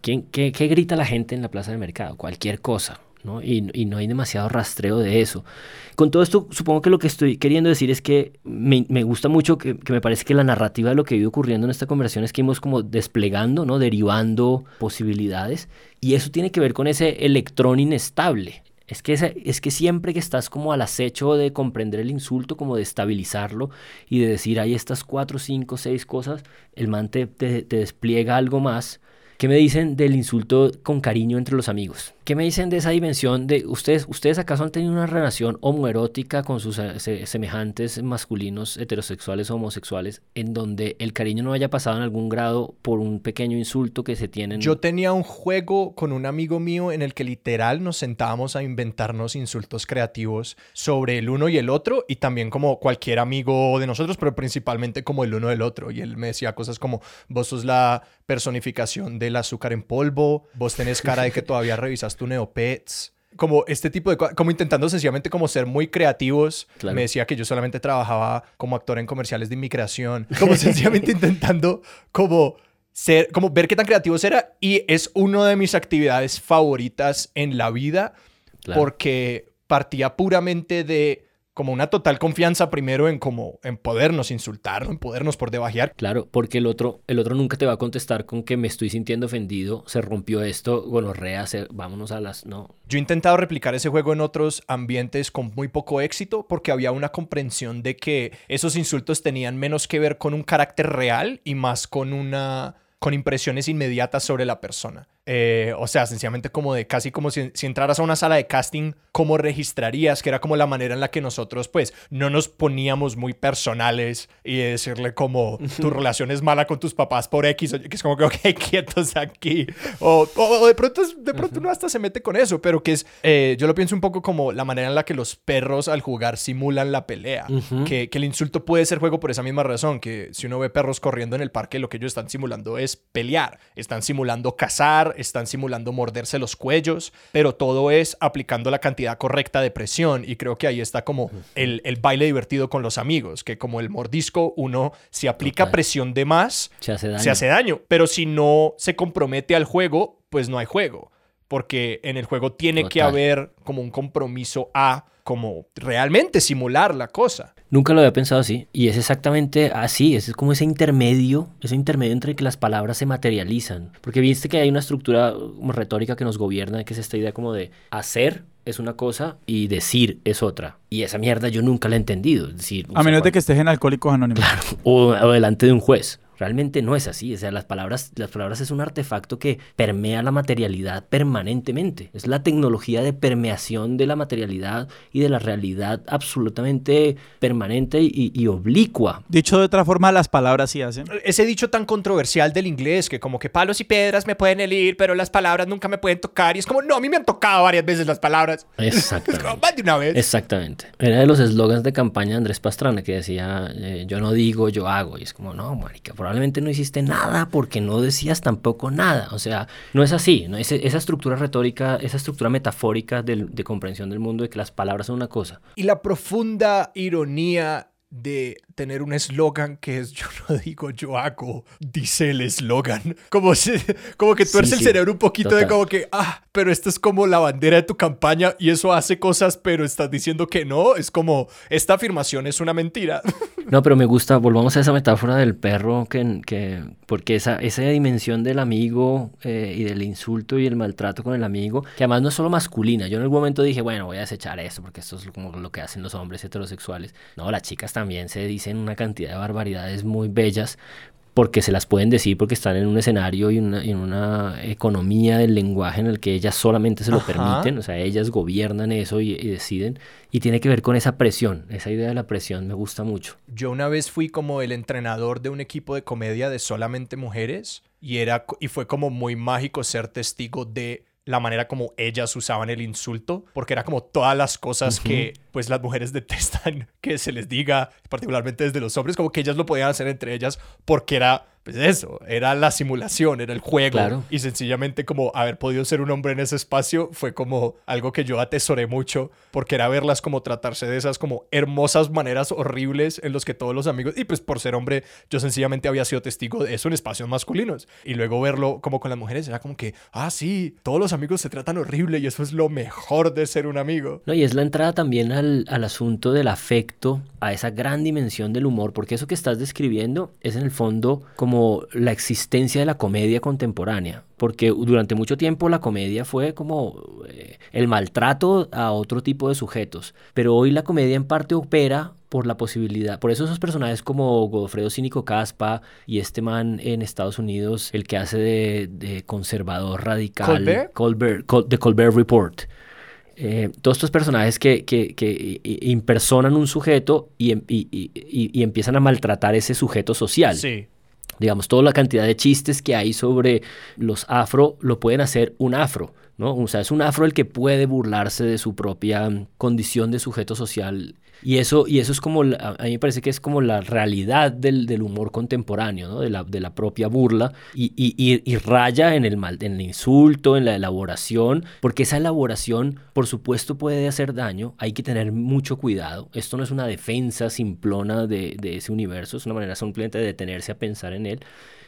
¿quién, qué, qué grita la gente en la plaza de mercado? Cualquier cosa, ¿no? Y, no hay demasiado rastreo de eso. Con todo esto, supongo que lo que estoy queriendo decir es que me, gusta mucho, que, me parece que la narrativa de lo que ha ido ocurriendo en esta conversación es que hemos como desplegando, ¿no? Derivando posibilidades. Y eso tiene que ver con ese electrón inestable. Es que, es que siempre que estás como al acecho de comprender el insulto, como de estabilizarlo y de decir, hay estas cuatro, cinco, seis cosas, el man te despliega algo más. ¿Qué me dicen del insulto con cariño entre los amigos? ¿Qué me dicen de esa dimensión de ustedes, ustedes acaso han tenido una relación homoerótica con sus eh, se- semejantes masculinos, heterosexuales o homosexuales, en donde el cariño no haya pasado en algún grado por un pequeño insulto que se tienen? Yo tenía un juego con un amigo mío en el que literal nos sentábamos a inventarnos insultos creativos sobre el uno y el otro y también como cualquier amigo de nosotros, pero principalmente como el uno del otro. Y él me decía cosas como, vos sos la personificación del azúcar en polvo, vos tenés cara de que *laughs* todavía revisas tu Neopets. como este tipo de cosas, como intentando sencillamente como ser muy creativos. Claro. Me decía que yo solamente trabajaba como actor en comerciales de inmigración, como *laughs* sencillamente intentando como ser, como ver qué tan creativos era y es una de mis actividades favoritas en la vida Claro. porque partía puramente de como una total confianza primero en como en podernos insultar, en podernos por debajear. Claro, porque el otro, el otro nunca te va a contestar con que me estoy sintiendo ofendido, se rompió esto, gonorrea, se- vámonos a las... No, Yo he intentado replicar ese juego en otros ambientes con muy poco éxito porque había una comprensión de que esos insultos tenían menos que ver con un carácter real y más con una con impresiones inmediatas sobre la persona. Eh, o sea, sencillamente como de casi como si, si entraras a una sala de casting, ¿cómo registrarías? Que era como la manera en la que nosotros pues no nos poníamos muy personales y decirle como *laughs* tu relación es mala con tus papás por X, o que es como que, ok, *laughs* quietos aquí. O, o- o de pronto, es- de pronto uno hasta se mete con eso, pero que es, eh, yo lo pienso un poco como la manera en la que los perros al jugar simulan la pelea. Que, que el insulto puede ser juego por esa misma razón, que si uno ve perros corriendo en el parque, lo que ellos están simulando es pelear, están simulando cazar, están simulando morderse los cuellos, pero todo es aplicando la cantidad correcta de presión y creo que ahí está como el, el baile divertido con los amigos, que como el mordisco, uno si aplica Total. presión de más, se hace daño. se hace daño. Pero si no se compromete al juego, pues no hay juego. Porque en el juego tiene que haber como un compromiso a como realmente simular la cosa. Nunca lo había pensado así. Y es exactamente así. Es como ese intermedio, ese intermedio entre que las palabras se materializan. Porque viste que hay una estructura como retórica que nos gobierna, que es esta idea como de hacer es una cosa y decir es otra. Y esa mierda yo nunca la he entendido. Es decir, A menos de que estés en Alcohólicos Anónimos. *laughs* o, o delante de un juez. Realmente no es así. O sea, las palabras, las palabras es un artefacto que permea la materialidad permanentemente. Es la tecnología de permeación de la materialidad y de la realidad absolutamente permanente y, y oblicua. Dicho de otra forma, las palabras sí hacen. Ese dicho tan controversial del inglés que como que palos y piedras me pueden herir, pero las palabras nunca me pueden tocar. Y es como, no, a mí me han tocado varias veces las palabras. *laughs* Como, Exactamente. más de una vez. Exactamente. Era de los eslogans de campaña de Andrés Pastrana que decía, eh, yo no digo, yo hago. Y es como, no, marica, probablemente no hiciste nada porque no decías tampoco nada. O sea, no es así. ¿no? Esa estructura retórica, esa estructura metafórica de comprensión del mundo de que las palabras son una cosa. Y la profunda ironía de tener un eslogan que es yo no *laughs* digo, yo hago, dice el eslogan. Como, como que Sí, tuerce el sí, cerebro un poquito de como que, ah, pero esto es como la bandera de tu campaña y eso hace cosas, pero estás diciendo que no. Es como, esta afirmación es una mentira. *laughs* No, pero me gusta, volvamos a esa metáfora del perro, que, que porque esa, esa dimensión del amigo eh, y del insulto y el maltrato con el amigo, que además no es solo masculina. Yo en algún momento dije, bueno, voy a desechar esto porque esto es como lo que hacen los hombres heterosexuales. No, las chicas también se dicen una cantidad de barbaridades muy bellas porque se las pueden decir porque están en un escenario y una, en una economía del lenguaje en el que ellas solamente se lo Ajá. permiten, o sea, ellas gobiernan eso y, y deciden, y tiene que ver con esa presión, esa idea de la presión me gusta mucho. Yo una vez fui como el entrenador de un equipo de comedia de solamente mujeres y, era, y fue como muy mágico ser testigo de la manera como ellas usaban el insulto, porque era como todas las cosas que pues las mujeres *laughs* detestan que se les diga, particularmente desde los hombres, como que ellas lo podían hacer entre ellas porque era pues eso, era la simulación, era el juego. Claro. y sencillamente como haber podido ser un hombre en ese espacio fue como algo que yo atesoré mucho porque era verlas como tratarse de esas como hermosas maneras horribles en los que todos los amigos y pues por ser hombre yo sencillamente había sido testigo de eso en espacios masculinos. Y luego verlo como con las mujeres era como que ah sí todos los amigos se tratan horrible y eso es lo mejor de ser un amigo No, y es la entrada también al, al asunto del afecto, a esa gran dimensión del humor, porque eso que estás describiendo es en el fondo como la existencia de la comedia contemporánea, porque durante mucho tiempo la comedia fue como eh, el maltrato a otro tipo de sujetos, pero hoy la comedia en parte opera por la posibilidad, por eso esos personajes como Godofredo Cínico Caspa y este man en Estados Unidos, el que hace de, de conservador radical, ¿Colbert? Colbert, Col- The Colbert Report. Eh, todos estos personajes que, que, impersonan un sujeto y, em- y- y- y- y empiezan a maltratar ese sujeto social. sí Digamos, toda la cantidad de chistes que hay sobre los afro lo pueden hacer un afro. ¿no? O sea, es un afro el que puede burlarse de su propia condición de sujeto social y eso, y eso es como, a mí me parece que es como la realidad del, del humor contemporáneo, ¿no? de, la, de la propia burla, y, y, y, raya en el, mal, en el insulto, en la elaboración, porque esa elaboración, por supuesto, puede hacer daño, hay que tener mucho cuidado. Esto no es una defensa simplona de, de ese universo, es una manera simplemente de detenerse a pensar en él.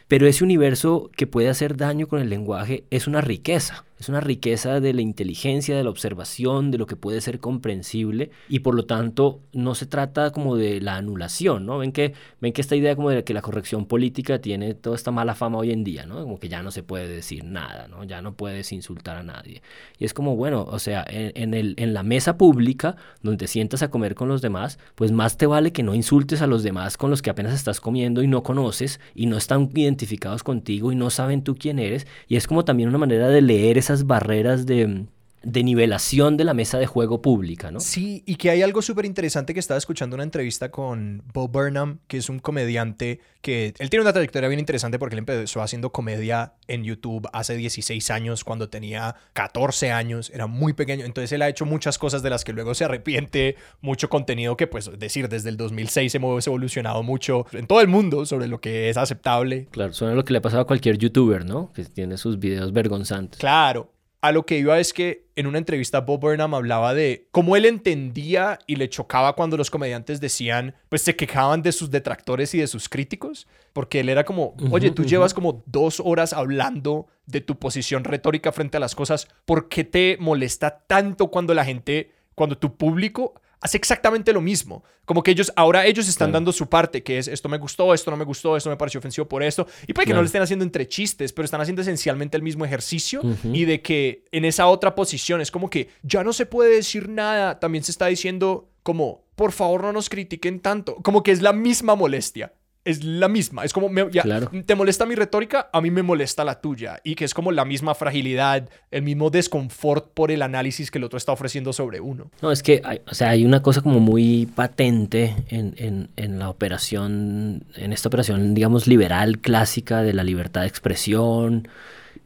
Pero ese universo que puede hacer daño con el lenguaje es una riqueza. Es una riqueza de la inteligencia, de la observación, de lo que puede ser comprensible y por lo tanto no se trata como de la anulación, ¿no? Ven que, ven que esta idea como de que la corrección política tiene toda esta mala fama hoy en día, ¿no? Como que ya no se puede decir nada, ¿no? Ya no puedes insultar a nadie. Y es como, bueno, o sea, en, el, en la mesa pública donde te sientas a comer con los demás, pues más te vale que no insultes a los demás con los que apenas estás comiendo y no conoces y no están identificados contigo y no saben tú quién eres. Y es como también una manera de leer esas barreras de, de nivelación de la mesa de juego pública, ¿no? Sí, y que hay algo súper interesante que estaba escuchando una entrevista con Bo Burnham, que es un comediante que él tiene una trayectoria bien interesante porque él empezó haciendo comedia en YouTube hace 16 años, cuando tenía 14 años, era muy pequeño, entonces él ha hecho muchas cosas de las que luego se arrepiente, mucho contenido que pues decir, desde el 2006 hemos evolucionado mucho en todo el mundo sobre lo que es aceptable. Claro, suena lo que le ha pasado a cualquier youtuber, ¿no? Que tiene sus videos vergonzantes. Claro, a lo que iba es que en una entrevista Bob Burnham hablaba de cómo él entendía y le chocaba cuando los comediantes decían, pues se quejaban de sus detractores y de sus críticos, porque él era como, oye, tú llevas como dos horas hablando de tu posición retórica frente a las cosas, ¿por qué te molesta tanto cuando la gente, cuando tu público hace exactamente lo mismo. Como que ellos, ahora ellos están dando su parte, que es esto me gustó, esto no me gustó, esto me pareció ofensivo por esto. Y puede que no lo estén haciendo entre chistes, pero están haciendo esencialmente el mismo ejercicio. Y de que en esa otra posición es como que ya no se puede decir nada. También se está diciendo como, por favor no nos critiquen tanto. Como que es la misma molestia es la misma. Es como, ya, te molesta mi retórica, a mí me molesta la tuya. Y que es como la misma fragilidad, el mismo desconfort por el análisis que el otro está ofreciendo sobre uno. No, es que, hay, o sea, hay una cosa como muy patente en, en, en, la operación, en esta operación, digamos, liberal, clásica de la libertad de expresión.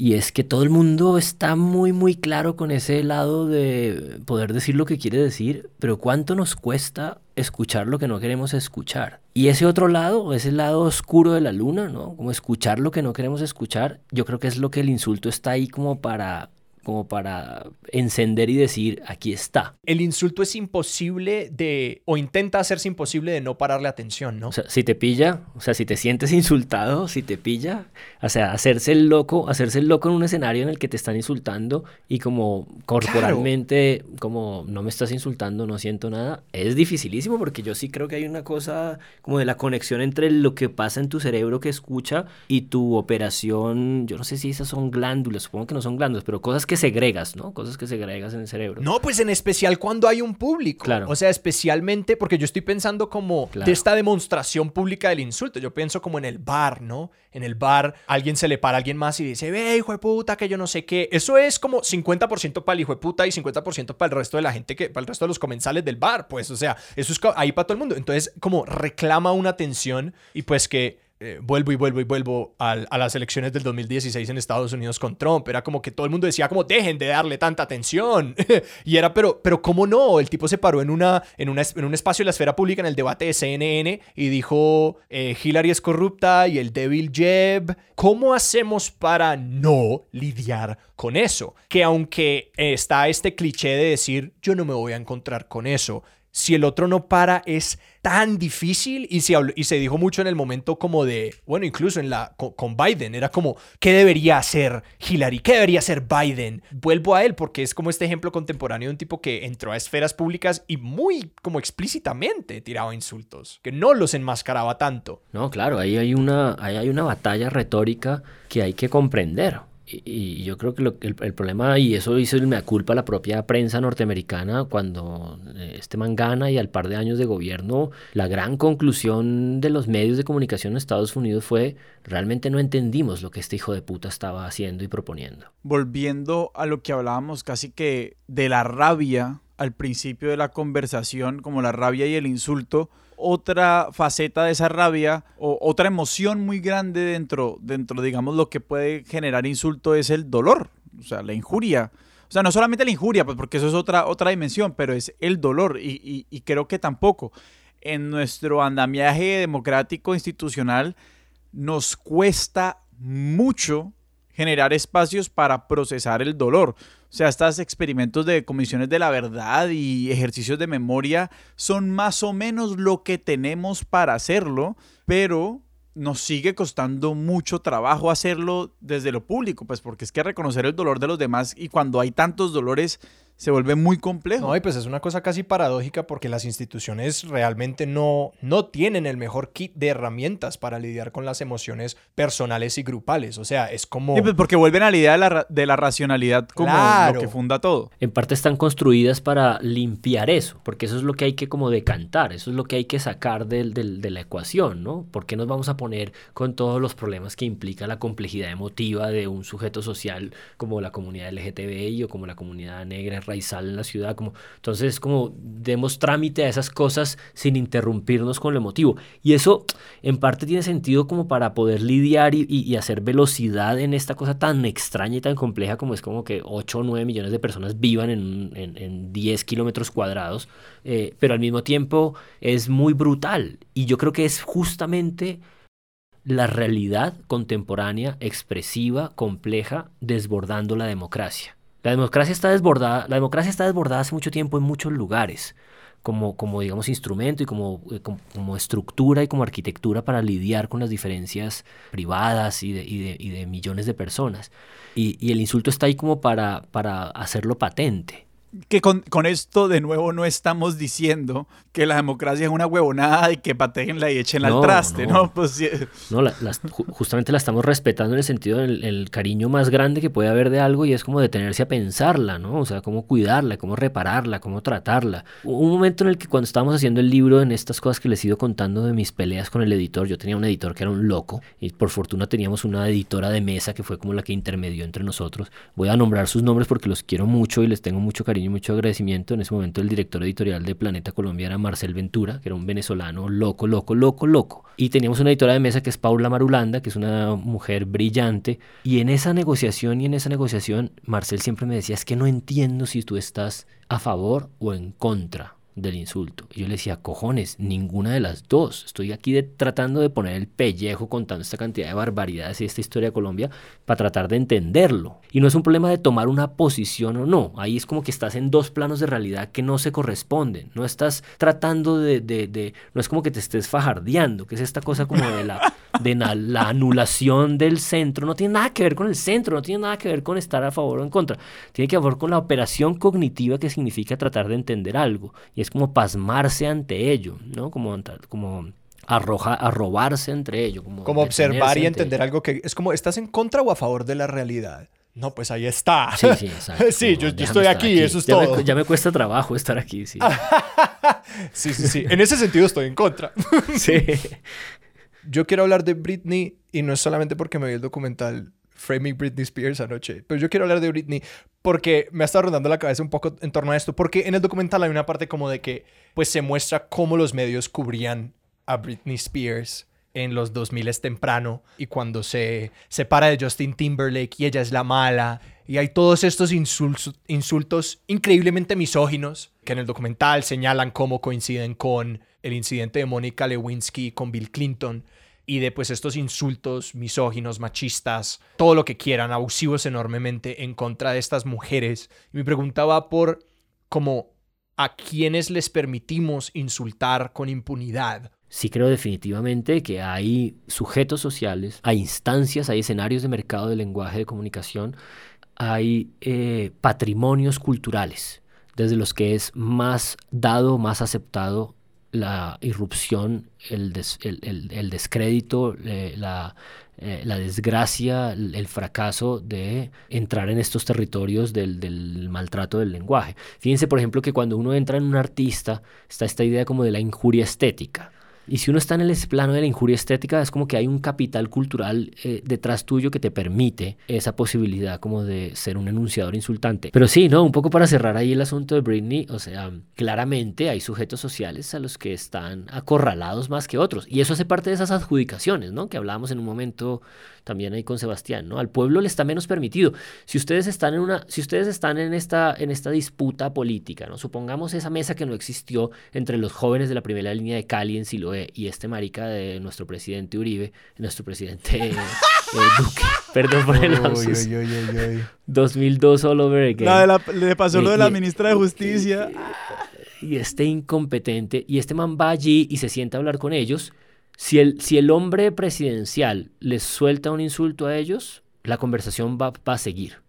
Y es que todo el mundo está muy, muy claro con ese lado de poder decir lo que quiere decir, pero ¿cuánto nos cuesta escuchar lo que no queremos escuchar? Y ese otro lado, ese lado oscuro de la luna, ¿no? Como escuchar lo que no queremos escuchar, yo creo que es lo que el insulto está ahí como para como para encender y decir, aquí está. El insulto es imposible de, o intenta hacerse imposible de no pararle atención, ¿no? O sea, si te pilla, o sea, si te sientes insultado, si te pilla, o sea, hacerse el loco, hacerse el loco en un escenario en el que te están insultando y como corporalmente, como no me estás insultando, no siento nada, es dificilísimo porque yo sí creo que hay una cosa como de la conexión entre lo que pasa en tu cerebro que escucha y tu operación, yo no sé si esas son glándulas, supongo que no son glándulas, pero cosas que segregas, ¿no? Cosas que segregas en el cerebro. No, pues en especial cuando hay un público. Claro. O sea, especialmente porque yo estoy pensando como de esta demostración pública del insulto. Yo pienso como en el bar, ¿no? En el bar alguien se le para a alguien más y dice, ve, hijo de puta, que yo no sé qué. Eso es como 50% para el hijo de puta y 50% para el resto de la gente que, para el resto de los comensales del bar, pues, o sea, eso es ahí para todo el mundo. Entonces, como reclama una atención y pues que eh, vuelvo y vuelvo y vuelvo a, las elecciones del 2016 en Estados Unidos con Trump. Era como que todo el mundo decía como dejen de darle tanta atención. *laughs* y era, pero, pero ¿cómo no? El tipo se paró en, una, en, una, en un espacio de la esfera pública en el debate de CNN y dijo eh, Hillary es corrupta y el débil Jeb. ¿Cómo hacemos para no lidiar con eso? Que aunque está este cliché de decir yo no me voy a encontrar con eso, si el otro no para es tan difícil y se, y se dijo mucho en el momento como de, bueno, incluso en la, con, Biden, era como, ¿qué debería hacer Hillary? ¿Qué debería hacer Biden? Vuelvo a él porque es como este ejemplo contemporáneo de un tipo que entró a esferas públicas y muy como explícitamente tiraba insultos, que no los enmascaraba tanto. No, claro, ahí hay una, ahí hay una batalla retórica que hay que comprender y yo creo que, el, problema, y eso hizo el mea culpa la propia prensa norteamericana cuando eh, este man gana y al par de años de gobierno, la gran conclusión de los medios de comunicación en Estados Unidos fue realmente no entendimos lo que este hijo de puta estaba haciendo y proponiendo. Volviendo a lo que hablábamos casi que de la rabia al principio de la conversación, como la rabia y el insulto, otra faceta de esa rabia o otra emoción muy grande dentro, dentro, digamos, lo que puede generar insulto es el dolor, o sea, la injuria. O sea, no solamente la injuria, pues porque eso es otra, otra dimensión, pero es el dolor. Y, y creo que tampoco en nuestro andamiaje democrático institucional nos cuesta mucho generar espacios para procesar el dolor. O sea, estos experimentos de comisiones de la verdad y ejercicios de memoria son más o menos lo que tenemos para hacerlo, pero nos sigue costando mucho trabajo hacerlo desde lo público, pues porque es que reconocer el dolor de los demás y cuando hay tantos dolores se vuelve muy complejo. No, y pues es una cosa casi paradójica porque las instituciones realmente no, no tienen el mejor kit de herramientas para lidiar con las emociones personales y grupales. O sea, es como... pues porque vuelven a la idea de la, de la racionalidad como lo que funda todo. En parte están construidas para limpiar eso, porque eso es lo que hay que como decantar, eso es lo que hay que sacar del, del, de la ecuación, ¿no? ¿Por qué nos vamos a poner con todos los problemas que implica la complejidad emotiva de un sujeto social como la comunidad LGTBI o como la comunidad negra raizal en la ciudad. Como, entonces, como demos trámite a esas cosas sin interrumpirnos con lo emotivo. Y eso en parte tiene sentido como para poder lidiar y, hacer velocidad en esta cosa tan extraña y tan compleja como es como que 8 o 9 millones de personas vivan en, en, en 10 kilómetros cuadrados. Eh, pero al mismo tiempo es muy brutal. Y yo creo que es justamente la realidad contemporánea, expresiva, compleja, desbordando la democracia. La democracia está desbordada, la democracia está desbordada hace mucho tiempo en muchos lugares, como, como digamos, instrumento y como, eh, como, estructura y como arquitectura para lidiar con las diferencias privadas y de, y de, y de millones de personas. Y, y, el insulto está ahí como para, para hacerlo patente que con, con, esto de nuevo no estamos diciendo que la democracia es una huevonada y que patéenla y échenla al traste, ¿no? Pues, no la, justamente la estamos respetando en el sentido del cariño más grande que puede haber de algo y es como detenerse a pensarla, ¿no? O sea, cómo cuidarla, cómo repararla, cómo tratarla. Un momento en el que cuando estábamos haciendo el libro, en estas cosas que les he ido contando de mis peleas con el editor, yo tenía un editor que era un loco y por fortuna teníamos una editora de mesa que fue como la que intermedió entre nosotros. Voy a nombrar sus nombres porque los quiero mucho y les tengo mucho cariño y mucho agradecimiento. En ese momento el director editorial de Planeta Colombia era Marcel Ventura, que era un venezolano loco, loco, loco, loco. Y teníamos una editora de mesa que es Paula Marulanda, que es una mujer brillante. Y en esa negociación y en esa negociación, Marcel siempre me decía, es que no entiendo si tú estás a favor o en contra del insulto. Y yo le decía, cojones, ninguna de las dos. Estoy aquí tratando de poner el pellejo contando esta cantidad de barbaridades y esta historia de Colombia para tratar de entenderlo. Y no es un problema de tomar una posición o no. Ahí es como que estás en dos planos de realidad que no se corresponden. No estás tratando de... no es como que te estés fajardeando, que es esta cosa como de la anulación del centro. No tiene nada que ver con el centro, no tiene nada que ver con estar a favor o en contra. Tiene que ver con la operación cognitiva que significa tratar de entender algo. Y es como pasmarse ante ello, ¿no? Como, como arroja, arrobarse entre ello. Como, como observar y entender algo que es como, ¿estás en contra o a favor de la realidad? No, pues ahí está. Sí, sí, *laughs* exacto. sí, yo, estoy aquí, eso es todo. ya me cuesta trabajo estar aquí, sí. *laughs* sí, sí, sí. En ese sentido estoy en contra. *laughs* sí. Yo quiero hablar de Britney y no es solamente porque me vi el documental Framing Britney Spears anoche. Pero yo quiero hablar de Britney porque me ha estado rondando la cabeza un poco en torno a esto. Porque en el documental hay una parte como de que pues se muestra cómo los medios cubrían a Britney Spears en los 2000 temprano y cuando se separa de Justin Timberlake y ella es la mala y hay todos estos insultos, insultos increíblemente misóginos que en el documental señalan cómo coinciden con el incidente de Mónica Lewinsky con Bill Clinton y de pues estos insultos misóginos, machistas, todo lo que quieran, abusivos enormemente en contra de estas mujeres. Y me preguntaba por como a quienes les permitimos insultar con impunidad. Sí creo definitivamente que hay sujetos sociales, hay instancias, hay escenarios de mercado de lenguaje de comunicación, hay eh, patrimonios culturales, desde los que es más dado, más aceptado la irrupción, el, el, descrédito, eh, la, eh, la, desgracia, el, fracaso de entrar en estos territorios del, maltrato del lenguaje. Fíjense, por ejemplo, que cuando uno entra en un artista, está esta idea como de la injuria estética. Y si uno está en el plano de la injuria estética, es como que hay un capital cultural eh, detrás tuyo que te permite esa posibilidad como de ser un enunciador insultante. Pero sí, ¿no? Un poco para cerrar ahí el asunto de Britney, o sea, claramente hay sujetos sociales a los que están acorralados más que otros. Y eso hace parte de esas adjudicaciones, ¿no? Que hablábamos en un momento también ahí con Sebastián, ¿no? Al pueblo le está menos permitido. Si ustedes están en una, si ustedes están en esta, en esta disputa política, ¿no? Supongamos esa mesa que no existió entre los jóvenes de la primera línea de Cali en Siloé y este marica de nuestro presidente Uribe, nuestro presidente *laughs* eh, Duque. Perdón por el lapsus. 2002 all over again. le pasó lo de la ministra de Justicia. Y este incompetente, y este man va allí y se sienta a hablar con ellos si el, si el hombre presidencial les suelta un insulto a ellos, la conversación va, a seguir.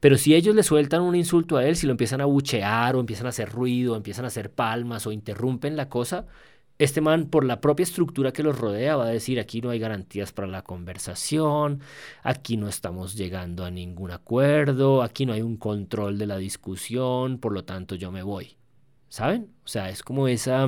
Pero si ellos le sueltan un insulto a él, si lo empiezan a buchear o empiezan a hacer ruido, o empiezan a hacer palmas o interrumpen la cosa, este man, por la propia estructura que los rodea, va a decir, aquí no hay garantías para la conversación, aquí no estamos llegando a ningún acuerdo, aquí no hay un control de la discusión, por lo tanto yo me voy. ¿Saben? O sea, es como esa,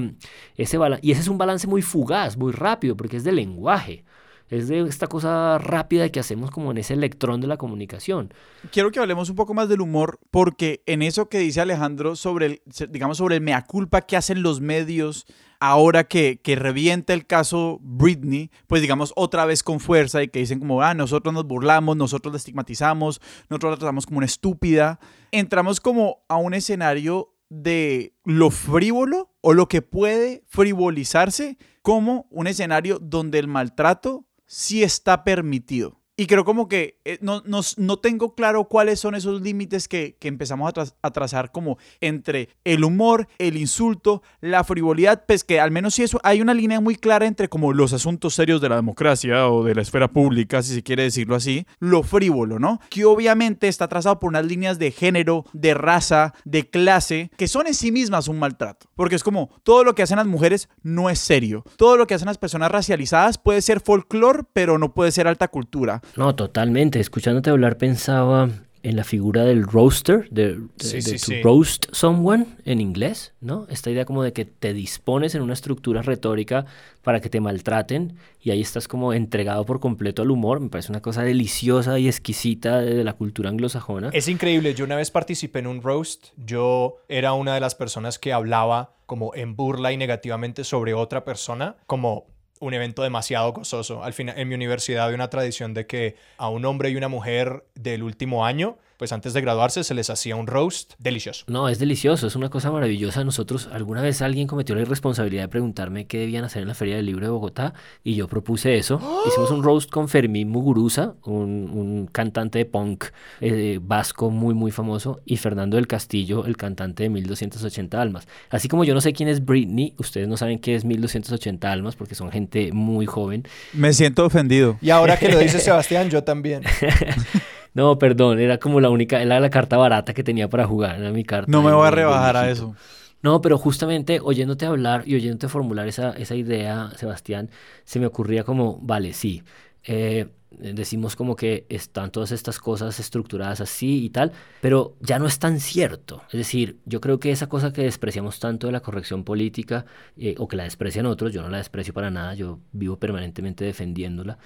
ese. Y ese es un balance muy fugaz, muy rápido, porque es de lenguaje. Es de esta cosa rápida que hacemos como en ese electrón de la comunicación. Quiero que hablemos un poco más del humor, porque en eso que dice Alejandro sobre el, digamos, sobre el mea culpa que hacen los medios ahora que, que revienta el caso Britney, pues digamos otra vez con fuerza y que dicen como, ah, nosotros nos burlamos, nosotros la estigmatizamos, nosotros la tratamos como una estúpida. Entramos como a un escenario de lo frívolo o lo que puede frivolizarse como un escenario donde el maltrato sí está permitido. Y creo como que eh, no, no, tengo claro cuáles son esos límites que, empezamos a, trazar como entre el humor, el insulto, la frivolidad, pues que al menos si eso hay una línea muy clara entre como los asuntos serios de la democracia o de la esfera pública, si se quiere decirlo así, lo frívolo, ¿no? Que obviamente está trazado por unas líneas de género, de raza, de clase, que son en sí mismas un maltrato. Porque es como todo lo que hacen las mujeres no es serio. Todo lo que hacen las personas racializadas puede ser folclore, pero no puede ser alta cultura. No, totalmente. Escuchándote hablar pensaba en la figura del roaster, de, to roast someone en inglés, ¿no? Esta idea como de que te dispones en una estructura retórica para que te maltraten y ahí estás como entregado por completo al humor. Me parece una cosa deliciosa y exquisita de, de la cultura anglosajona. Es increíble. Yo una vez participé en un roast. Yo era una de las personas que hablaba como en burla y negativamente sobre otra persona, como un evento demasiado gozoso. Al final, en mi universidad hay una tradición de que a un hombre y una mujer del último año pues antes de graduarse se les hacía un roast delicioso. No, es delicioso, es una cosa maravillosa. Nosotros, alguna vez alguien cometió la irresponsabilidad de preguntarme qué debían hacer en la Feria del Libro de Bogotá y yo propuse eso. Hicimos un roast con Fermín Muguruza, un, cantante de punk eh, vasco muy, muy famoso, y Fernando del Castillo, el cantante de 1280 Almas. Así como yo no sé quién es Britney, ustedes no saben qué es 1280 Almas porque son gente muy joven. Me siento ofendido. Y ahora que lo dice *laughs* Sebastián, yo también. *laughs* No, perdón, era como la única, era la carta barata que tenía para jugar, era mi carta. No me voy a rebajar a eso. No, pero justamente oyéndote hablar y oyéndote formular esa, esa idea, Sebastián, se me ocurría como, vale, sí, eh, decimos como que están todas estas cosas estructuradas así y tal, pero ya no es tan cierto. Es decir, yo creo que esa cosa que despreciamos tanto de la corrección política, eh, o que la desprecian otros, yo no la desprecio para nada, yo vivo permanentemente defendiéndola,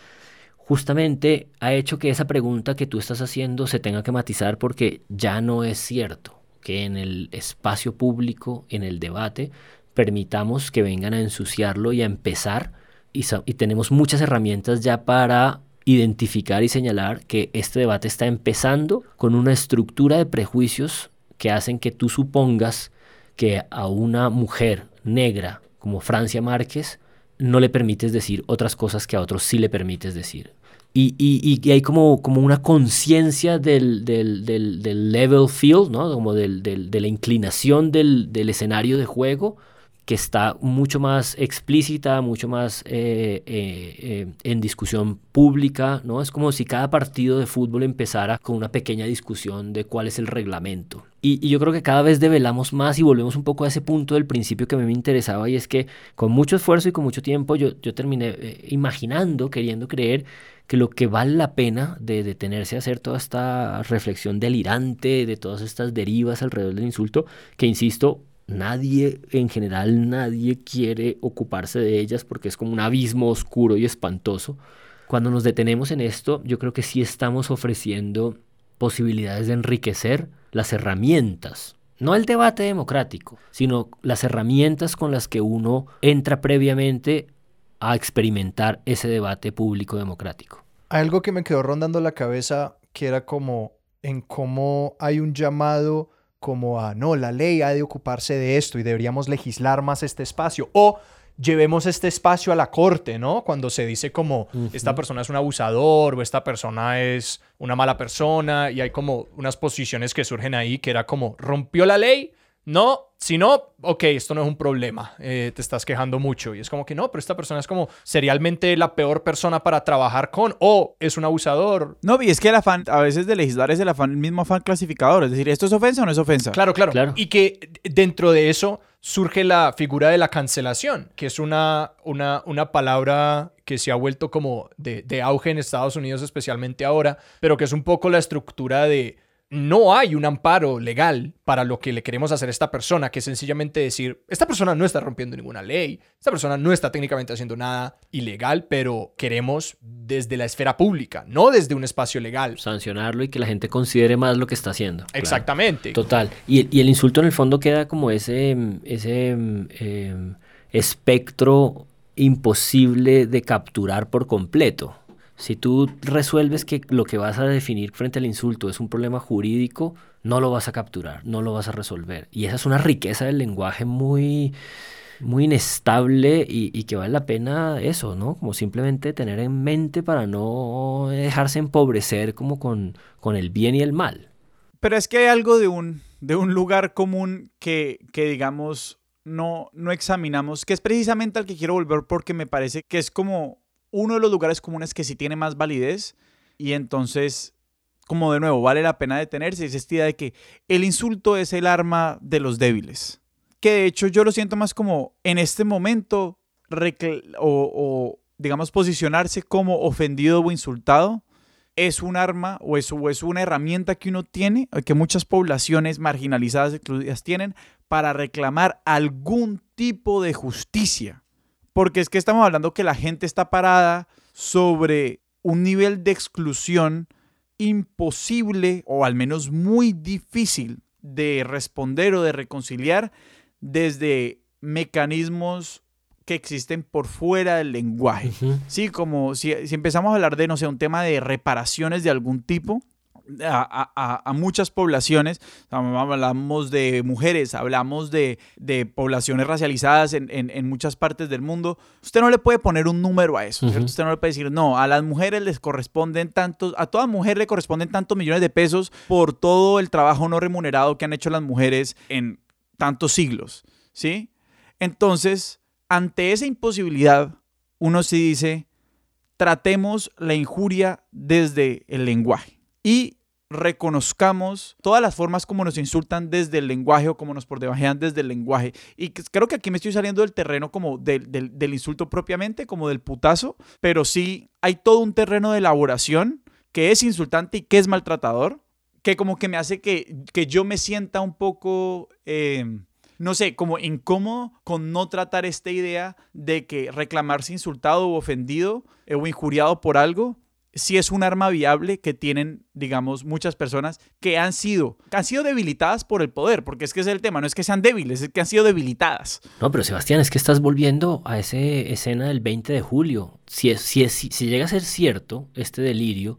justamente ha hecho que esa pregunta que tú estás haciendo se tenga que matizar porque ya no es cierto que en el espacio público, en el debate, permitamos que vengan a ensuciarlo y a empezar. Y, tenemos muchas herramientas ya para identificar y señalar que este debate está empezando con una estructura de prejuicios que hacen que tú supongas que a una mujer negra como Francia Márquez no le permites decir otras cosas que a otros sí le permites decir. Y, y, y hay como, como una conciencia del, del, del, level field, ¿no? Como del, de la inclinación del, escenario de juego que está mucho más explícita, mucho más eh, eh, eh, en discusión pública, ¿no? Es como si cada partido de fútbol empezara con una pequeña discusión de cuál es el reglamento. Y, y, yo creo que cada vez develamos más y volvemos un poco a ese punto del principio que a mí me interesaba y es que con mucho esfuerzo y con mucho tiempo yo, yo terminé imaginando, queriendo creer que lo que vale la pena de detenerse a hacer toda esta reflexión delirante de todas estas derivas alrededor del insulto, que insisto, nadie, en general, nadie quiere ocuparse de ellas porque es como un abismo oscuro y espantoso. Cuando nos detenemos en esto, yo creo que sí estamos ofreciendo posibilidades de enriquecer las herramientas, no el debate democrático, sino las herramientas con las que uno entra previamente a experimentar ese debate público democrático. Algo que me quedó rondando la cabeza que era como en cómo hay un llamado como a, no, la ley ha de ocuparse de esto y deberíamos legislar más este espacio. O llevemos este espacio a la corte, ¿no? Cuando se dice como esta persona es un abusador o esta persona es una mala persona y hay como unas posiciones que surgen ahí que era como rompió la ley, no, si no, ok, esto no es un problema, eh, te estás quejando mucho. Y es como que no, pero esta persona es como serialmente la peor persona para trabajar con o es un abusador. No, y es que el afán, a veces de legislar es el afán, el mismo afán clasificador, es decir, ¿esto es ofensa o no es ofensa? Claro, claro. claro. Y que dentro de eso surge la figura de la cancelación, que es una, una, una palabra que se ha vuelto como de, de auge en Estados Unidos, especialmente ahora, pero que es un poco la estructura de no hay un amparo legal para lo que le queremos hacer a esta persona, que es sencillamente decir, esta persona no está rompiendo ninguna ley, esta persona no está técnicamente haciendo nada ilegal, pero queremos desde la esfera pública, no desde un espacio legal. Sancionarlo y que la gente considere más lo que está haciendo. Exactamente. Total. Y, el insulto en el fondo queda como ese, ese em, espectro imposible de capturar por completo. Si tú resuelves que lo que vas a definir frente al insulto es un problema jurídico, no lo vas a capturar, no lo vas a resolver. Y esa es una riqueza del lenguaje muy, muy inestable y, que vale la pena eso, ¿no? Como simplemente tener en mente para no dejarse empobrecer como con, con el bien y el mal. Pero es que hay algo de un, de un lugar común que, que digamos, no, no examinamos, que es precisamente al que quiero volver porque me parece que es como uno de los lugares comunes que sí tiene más validez y entonces, como de nuevo, vale la pena detenerse, es esta idea de que el insulto es el arma de los débiles. Que de hecho yo lo siento más como en este momento o, digamos posicionarse como ofendido o insultado es un arma o es, o es una herramienta que uno tiene, que muchas poblaciones marginalizadas excluidas tienen para reclamar algún tipo de justicia. Porque es que estamos hablando que la gente está parada sobre un nivel de exclusión imposible o al menos muy difícil de responder o de reconciliar desde mecanismos que existen por fuera del lenguaje. Sí, como si, si, empezamos a hablar de, no sé, un tema de reparaciones de algún tipo, a, muchas poblaciones, hablamos de mujeres, hablamos de, poblaciones racializadas en, muchas partes del mundo, usted no le puede poner un número a eso, Usted no le puede decir, no, a las mujeres les corresponden tantos, a toda mujer le corresponden tantos millones de pesos por todo el trabajo no remunerado que han hecho las mujeres en tantos siglos, ¿sí? Entonces, ante esa imposibilidad, uno sí dice, tratemos la injuria desde el lenguaje. Y reconozcamos todas las formas como nos insultan desde el lenguaje o como nos por debajean desde el lenguaje. Y creo que aquí me estoy saliendo del terreno como del, del, insulto propiamente, como del putazo, pero sí hay todo un terreno de elaboración que es insultante y que es maltratador, que como que me hace que, que yo me sienta un poco... Eh, no sé, como incómodo con no tratar esta idea de que reclamarse insultado o ofendido eh, o injuriado por algo si es un arma viable que tienen, digamos, muchas personas que han sido, han sido debilitadas por el poder, porque es que es el tema, no es que sean débiles, es que han sido debilitadas. No, pero Sebastián, es que estás volviendo a esa escena del 20 de julio. Si, es, si, es, si llega a ser cierto este delirio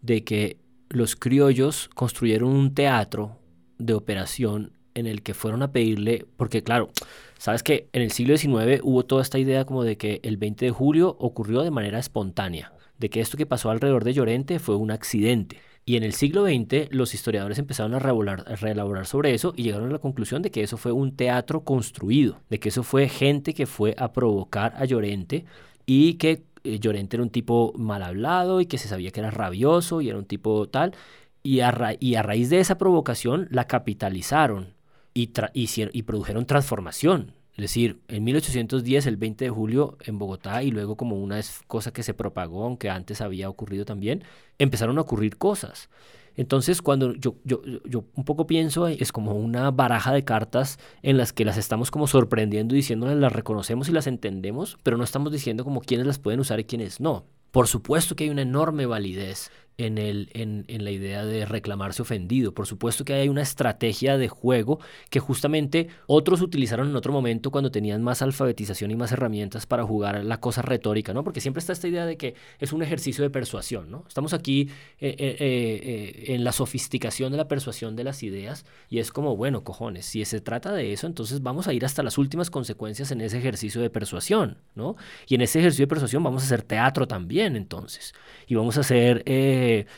de que los criollos construyeron un teatro de operación en el que fueron a pedirle, porque claro, sabes que en el siglo XIX hubo toda esta idea como de que el 20 de julio ocurrió de manera espontánea de que esto que pasó alrededor de Llorente fue un accidente. Y en el siglo XX los historiadores empezaron a, reelaborar sobre eso y llegaron a la conclusión de que eso fue un teatro construido, de que eso fue gente que fue a provocar a Llorente y que eh, Llorente era un tipo mal hablado y que se sabía que era rabioso y era un tipo tal. Y a, raíz de esa provocación la capitalizaron y produjeron transformación. Es decir, en 1810, el 20 de julio, en Bogotá, y luego como una cosa que se propagó, aunque antes había ocurrido también, empezaron a ocurrir cosas. Entonces, cuando yo, yo, yo un poco pienso, es como una baraja de cartas en las que las estamos como sorprendiendo diciéndoles las reconocemos y las entendemos, pero no estamos diciendo como quiénes las pueden usar y quiénes no. Por supuesto que hay una enorme validez en, el, en, la idea de reclamarse ofendido. Por supuesto que hay una estrategia de juego que justamente otros utilizaron en otro momento cuando tenían más alfabetización y más herramientas para jugar la cosa retórica, ¿no? Porque siempre está esta idea de que es un ejercicio de persuasión, ¿no? Estamos aquí eh, eh, eh, en la sofisticación de la persuasión de las ideas y es como, bueno, cojones, si se trata de eso, entonces vamos a ir hasta las últimas consecuencias en ese ejercicio de persuasión, ¿no? Y en ese ejercicio de persuasión vamos a hacer teatro también, entonces, y vamos a hacer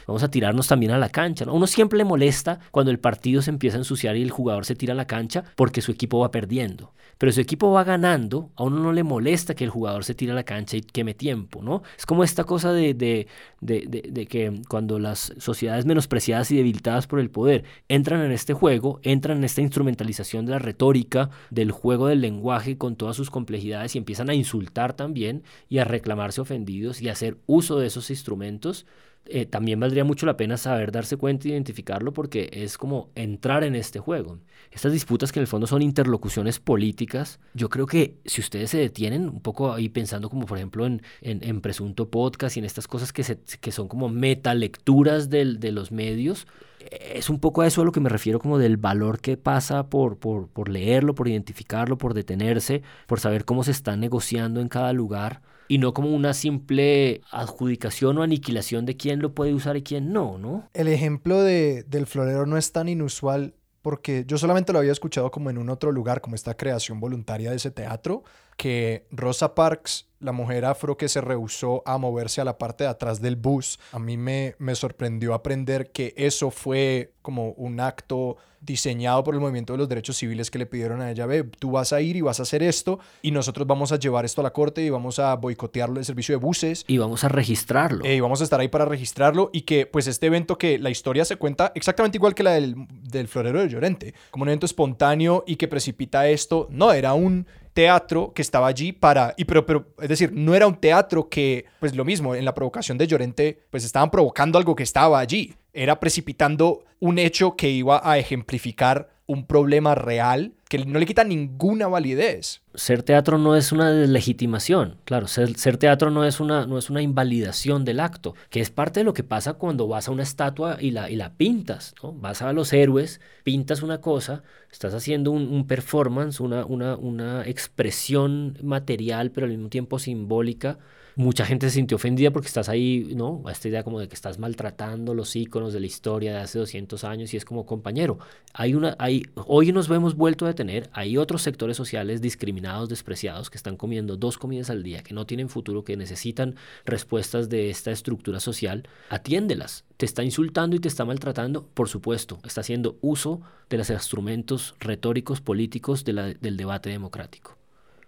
vamos a tirarnos también a la cancha. ¿no? Uno siempre le molesta cuando el partido se empieza a ensuciar y el jugador se tira a la cancha porque su equipo va perdiendo. Pero su equipo va ganando, a uno no le molesta que el jugador se tire a la cancha y queme tiempo, ¿no? Es como esta cosa de, de, de, que cuando las sociedades menospreciadas y debilitadas por el poder entran en este juego, entran en esta instrumentalización de la retórica, del juego del lenguaje con todas sus complejidades y empiezan a insultar también y a reclamarse ofendidos y a hacer uso de esos instrumentos, eh, también valdría mucho la pena saber darse cuenta e identificarlo porque es como entrar en este juego. Estas disputas que en el fondo son interlocuciones políticas, yo creo que si ustedes se detienen un poco ahí pensando como por ejemplo en, en, Presunto Podcast y en estas cosas que, se, que son como metalecturas del, de los medios, es un poco a eso a lo que me refiero como del valor que pasa por, por, por leerlo, por identificarlo, por detenerse, por saber cómo se está negociando en cada lugar y no como una simple adjudicación o aniquilación de quién lo puede usar y quién no, ¿no? El ejemplo de, del florero no es tan inusual porque yo solamente lo había escuchado como en un otro lugar, como esta creación voluntaria de ese teatro, que Rosa Parks, la mujer afro que se rehusó a moverse a la parte de atrás del bus, a mí me, me sorprendió aprender que eso fue como un acto diseñado por el movimiento de los derechos civiles que le pidieron a ella, ve, tú vas a ir y vas a hacer esto y nosotros vamos a llevar esto a la corte y vamos a boicotearlo el servicio de buses. Y vamos a registrarlo. Eh, y vamos a estar ahí para registrarlo y que pues este evento que la historia se cuenta exactamente igual que la del, del florero de Llorente, como un evento espontáneo y que precipita esto, no, era un teatro que estaba allí para, y pero, pero, es decir, no era un teatro que, pues lo mismo, en la provocación de Llorente, pues estaban provocando algo que estaba allí, era precipitando un hecho que iba a ejemplificar un problema real que no le quita ninguna validez. Ser teatro no es una deslegitimación, claro, ser, teatro no es, una, no es una invalidación del acto, que es parte de lo que pasa cuando vas a una estatua y la, y la pintas. Vas a los héroes, pintas una cosa, estás haciendo un, un performance, una, una, una expresión material, pero al mismo tiempo simbólica Mucha gente se sintió ofendida porque estás ahí, ¿no? Esta idea como de que estás maltratando los íconos de la historia de hace 200 años y es como compañero. Hay una, hay, hoy nos hemos vuelto a detener, hay otros sectores sociales discriminados, despreciados, que están comiendo dos comidas al día, que no tienen futuro, que necesitan respuestas de esta estructura social. Atiéndelas. Te está insultando y te está maltratando, por supuesto, está haciendo uso de los instrumentos retóricos políticos del debate democrático.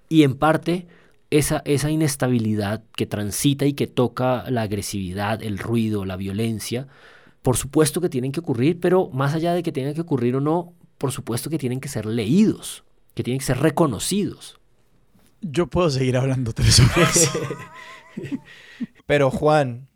Y en parte esa, esa inestabilidad que transita y que toca la agresividad, el ruido, la violencia, por supuesto que tienen que ocurrir, pero más allá de que tengan que ocurrir o no, por supuesto que tienen que ser leídos, que tienen que ser reconocidos. Yo puedo seguir hablando tres horas. *laughs* pero Juan,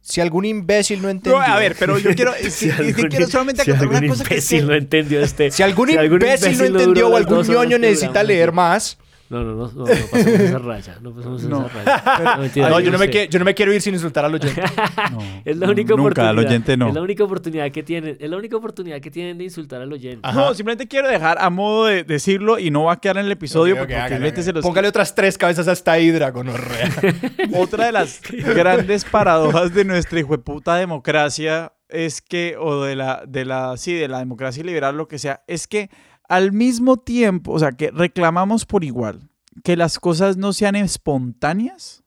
si algún imbécil no entendió. a ver, pero yo quiero, *laughs* si, quiero solamente si una cosa que. no entendió este. Si algún, imbécil, no entendió o algún ñoño necesita leer más, no, no, no, no, pasamos esa raya. No pasamos esa raya. *laughs* No, yo, no me quiero, yo no me quiero ir sin insultar al oyente. *laughs* es la única nunca, oportunidad. al oyente no. Es la única oportunidad que tienen. Es la única oportunidad que tienen de insultar al oyente. No, simplemente quiero dejar a modo de decirlo y no va a quedar en el episodio porque se los... Póngale otras tres cabezas a esta hidra, gonorrea. *laughs* Otra de las grandes paradojas de nuestra hijueputa democracia es que, o de la, de la, sí, de la democracia liberal, lo que sea, es que al mismo tiempo, o sea, que reclamamos por igual que las cosas no sean espontáneas.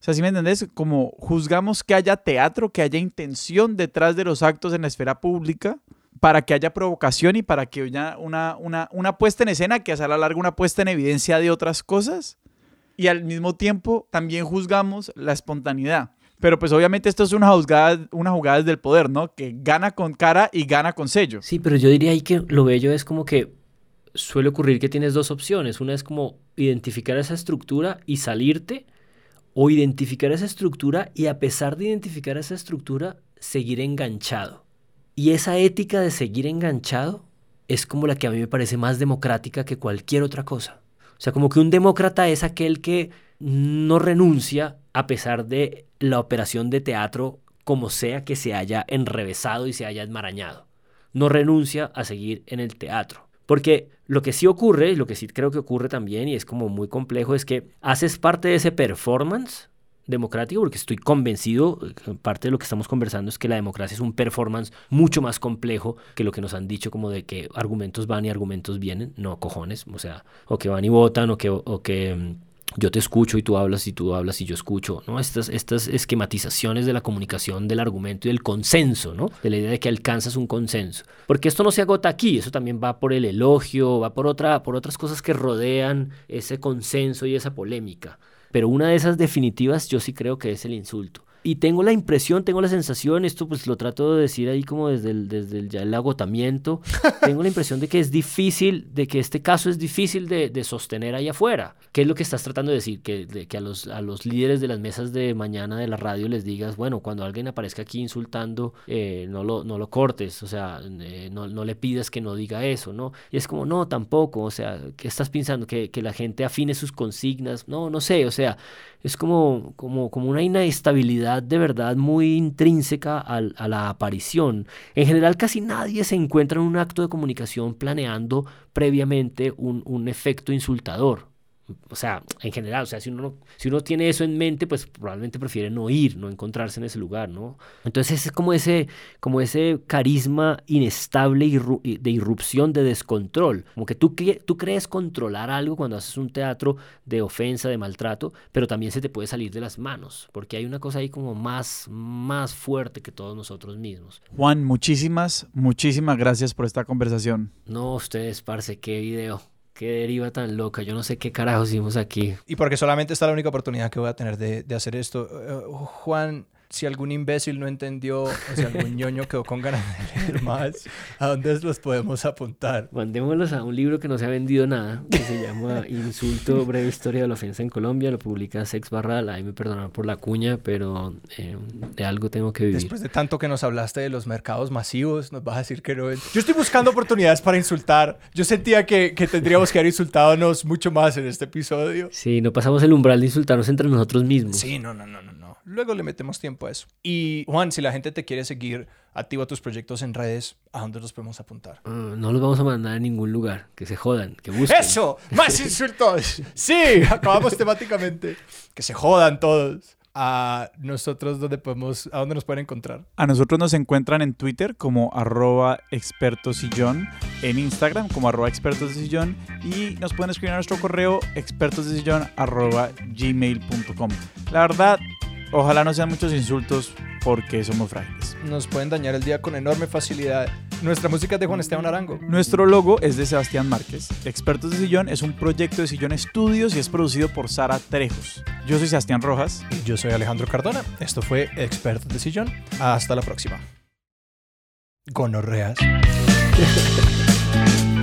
O sea, si me entendés? Como juzgamos que haya teatro, que haya intención detrás de los actos en la esfera pública, para que haya provocación y para que haya una, una, una puesta en escena que a la larga una puesta en evidencia de otras cosas. Y al mismo tiempo también juzgamos la espontaneidad. Pero pues obviamente esto es una jugada, una jugada del poder, ¿no? Que gana con cara y gana con sello. Sí, pero yo diría ahí que lo bello es como que suele ocurrir que tienes dos opciones. Una es como identificar esa estructura y salirte, o identificar esa estructura y a pesar de identificar esa estructura, seguir enganchado. Y esa ética de seguir enganchado es como la que a mí me parece más democrática que cualquier otra cosa. O sea, como que un demócrata es aquel que no renuncia a pesar de la operación de teatro como sea que se haya enrevesado y se haya enmarañado. No renuncia a seguir en el teatro. Porque lo que sí ocurre, lo que sí creo que ocurre también, y es como muy complejo, es que haces parte de ese performance democrático, porque estoy convencido, parte de lo que estamos conversando es que la democracia es un performance mucho más complejo que lo que nos han dicho como de que argumentos van y argumentos vienen, no cojones, o sea, o que van y votan, o que, o que mm, yo te escucho y tú hablas y tú hablas y yo escucho, ¿no? Estas, estas esquematizaciones de la comunicación, del argumento y del consenso, ¿no? De la idea de que alcanzas un consenso. Porque esto no se agota aquí, eso también va por el elogio, va por, otra, por otras cosas que rodean ese consenso y esa polémica. Pero una de esas definitivas yo sí creo que es el insulto. Y tengo la impresión, tengo la sensación, esto pues lo trato de decir ahí como desde el, desde el, ya el agotamiento, *laughs* tengo la impresión de que es difícil, de que este caso es difícil de, de sostener ahí afuera. ¿Qué es lo que estás tratando de decir? Que, de, que a, los, a los líderes de las mesas de mañana de la radio les digas, bueno, cuando alguien aparezca aquí insultando, eh, no, lo, no lo cortes, o sea, eh, no, no, le pidas que no diga eso, ¿no? Y es como, no, tampoco, o sea, ¿qué estás pensando? Que, que la gente afine sus consignas, no, no sé, o sea, es como, como, como una inestabilidad de verdad muy intrínseca a, a, la aparición. En general casi nadie se encuentra en un acto de comunicación planeando previamente un, un efecto insultador. O sea, en general, o sea, si uno, si uno tiene eso en mente, pues probablemente prefiere no ir, no encontrarse en ese lugar, ¿no? Entonces es como ese, como ese carisma inestable y de irrupción, de descontrol. Como que tú, tú crees controlar algo cuando haces un teatro de ofensa, de maltrato, pero también se te puede salir de las manos, porque hay una cosa ahí como más, más fuerte que todos nosotros mismos. Juan, muchísimas, muchísimas gracias por esta conversación. No, ustedes, parce, qué video. Qué deriva tan loca. Yo no sé qué carajos hicimos aquí. Y porque solamente está la única oportunidad que voy a tener de, hacer esto. Uh, Juan, si algún imbécil no entendió o si algún *laughs* ñoño quedó con ganas de leer más, ¿a dónde los podemos apuntar? Mandémoslos a un libro que no se ha vendido nada, que se llama Insulto, breve historia de la ofensa en Colombia. Lo publica Sex Barral. Ahí me perdonan por la cuña, pero eh, de algo tengo que vivir. Después de tanto que nos hablaste de los mercados masivos, nos vas a decir que no. Yo estoy buscando oportunidades para insultar. Yo sentía que, que tendríamos que haber insultado mucho más en este episodio. Sí, no pasamos el umbral de insultarnos entre nosotros mismos. Sí, no, no, no, no. Luego le metemos tiempo a eso. Y Juan, si la gente te quiere seguir, activa tus proyectos en redes, ¿a dónde los podemos apuntar? Uh, no los vamos a mandar a ningún lugar. Que se jodan, que busquen. ¡Eso! ¡Más *laughs* insultos! sí, acabamos temáticamente. Que se jodan todos a nosotros dónde podemos, a dónde nos pueden encontrar. A nosotros nos encuentran en Twitter como arroba expertosillón, en Instagram como arroba expertosdesillón y nos pueden escribir a nuestro correo expertosdesillón arroba gmail.com. La verdad, ojalá no sean muchos insultos porque somos frágiles. Nos pueden dañar el día con enorme facilidad. Nuestra música es de Juan Esteban Arango. Nuestro logo es de Sebastián Márquez. Expertos de Sillón es un proyecto de Sillón Estudios y es producido por Sara Trejos. Yo soy Sebastián Rojas. Y yo soy Alejandro Cardona. Esto fue Expertos de Sillón. Hasta la próxima. Gonorreas. *laughs*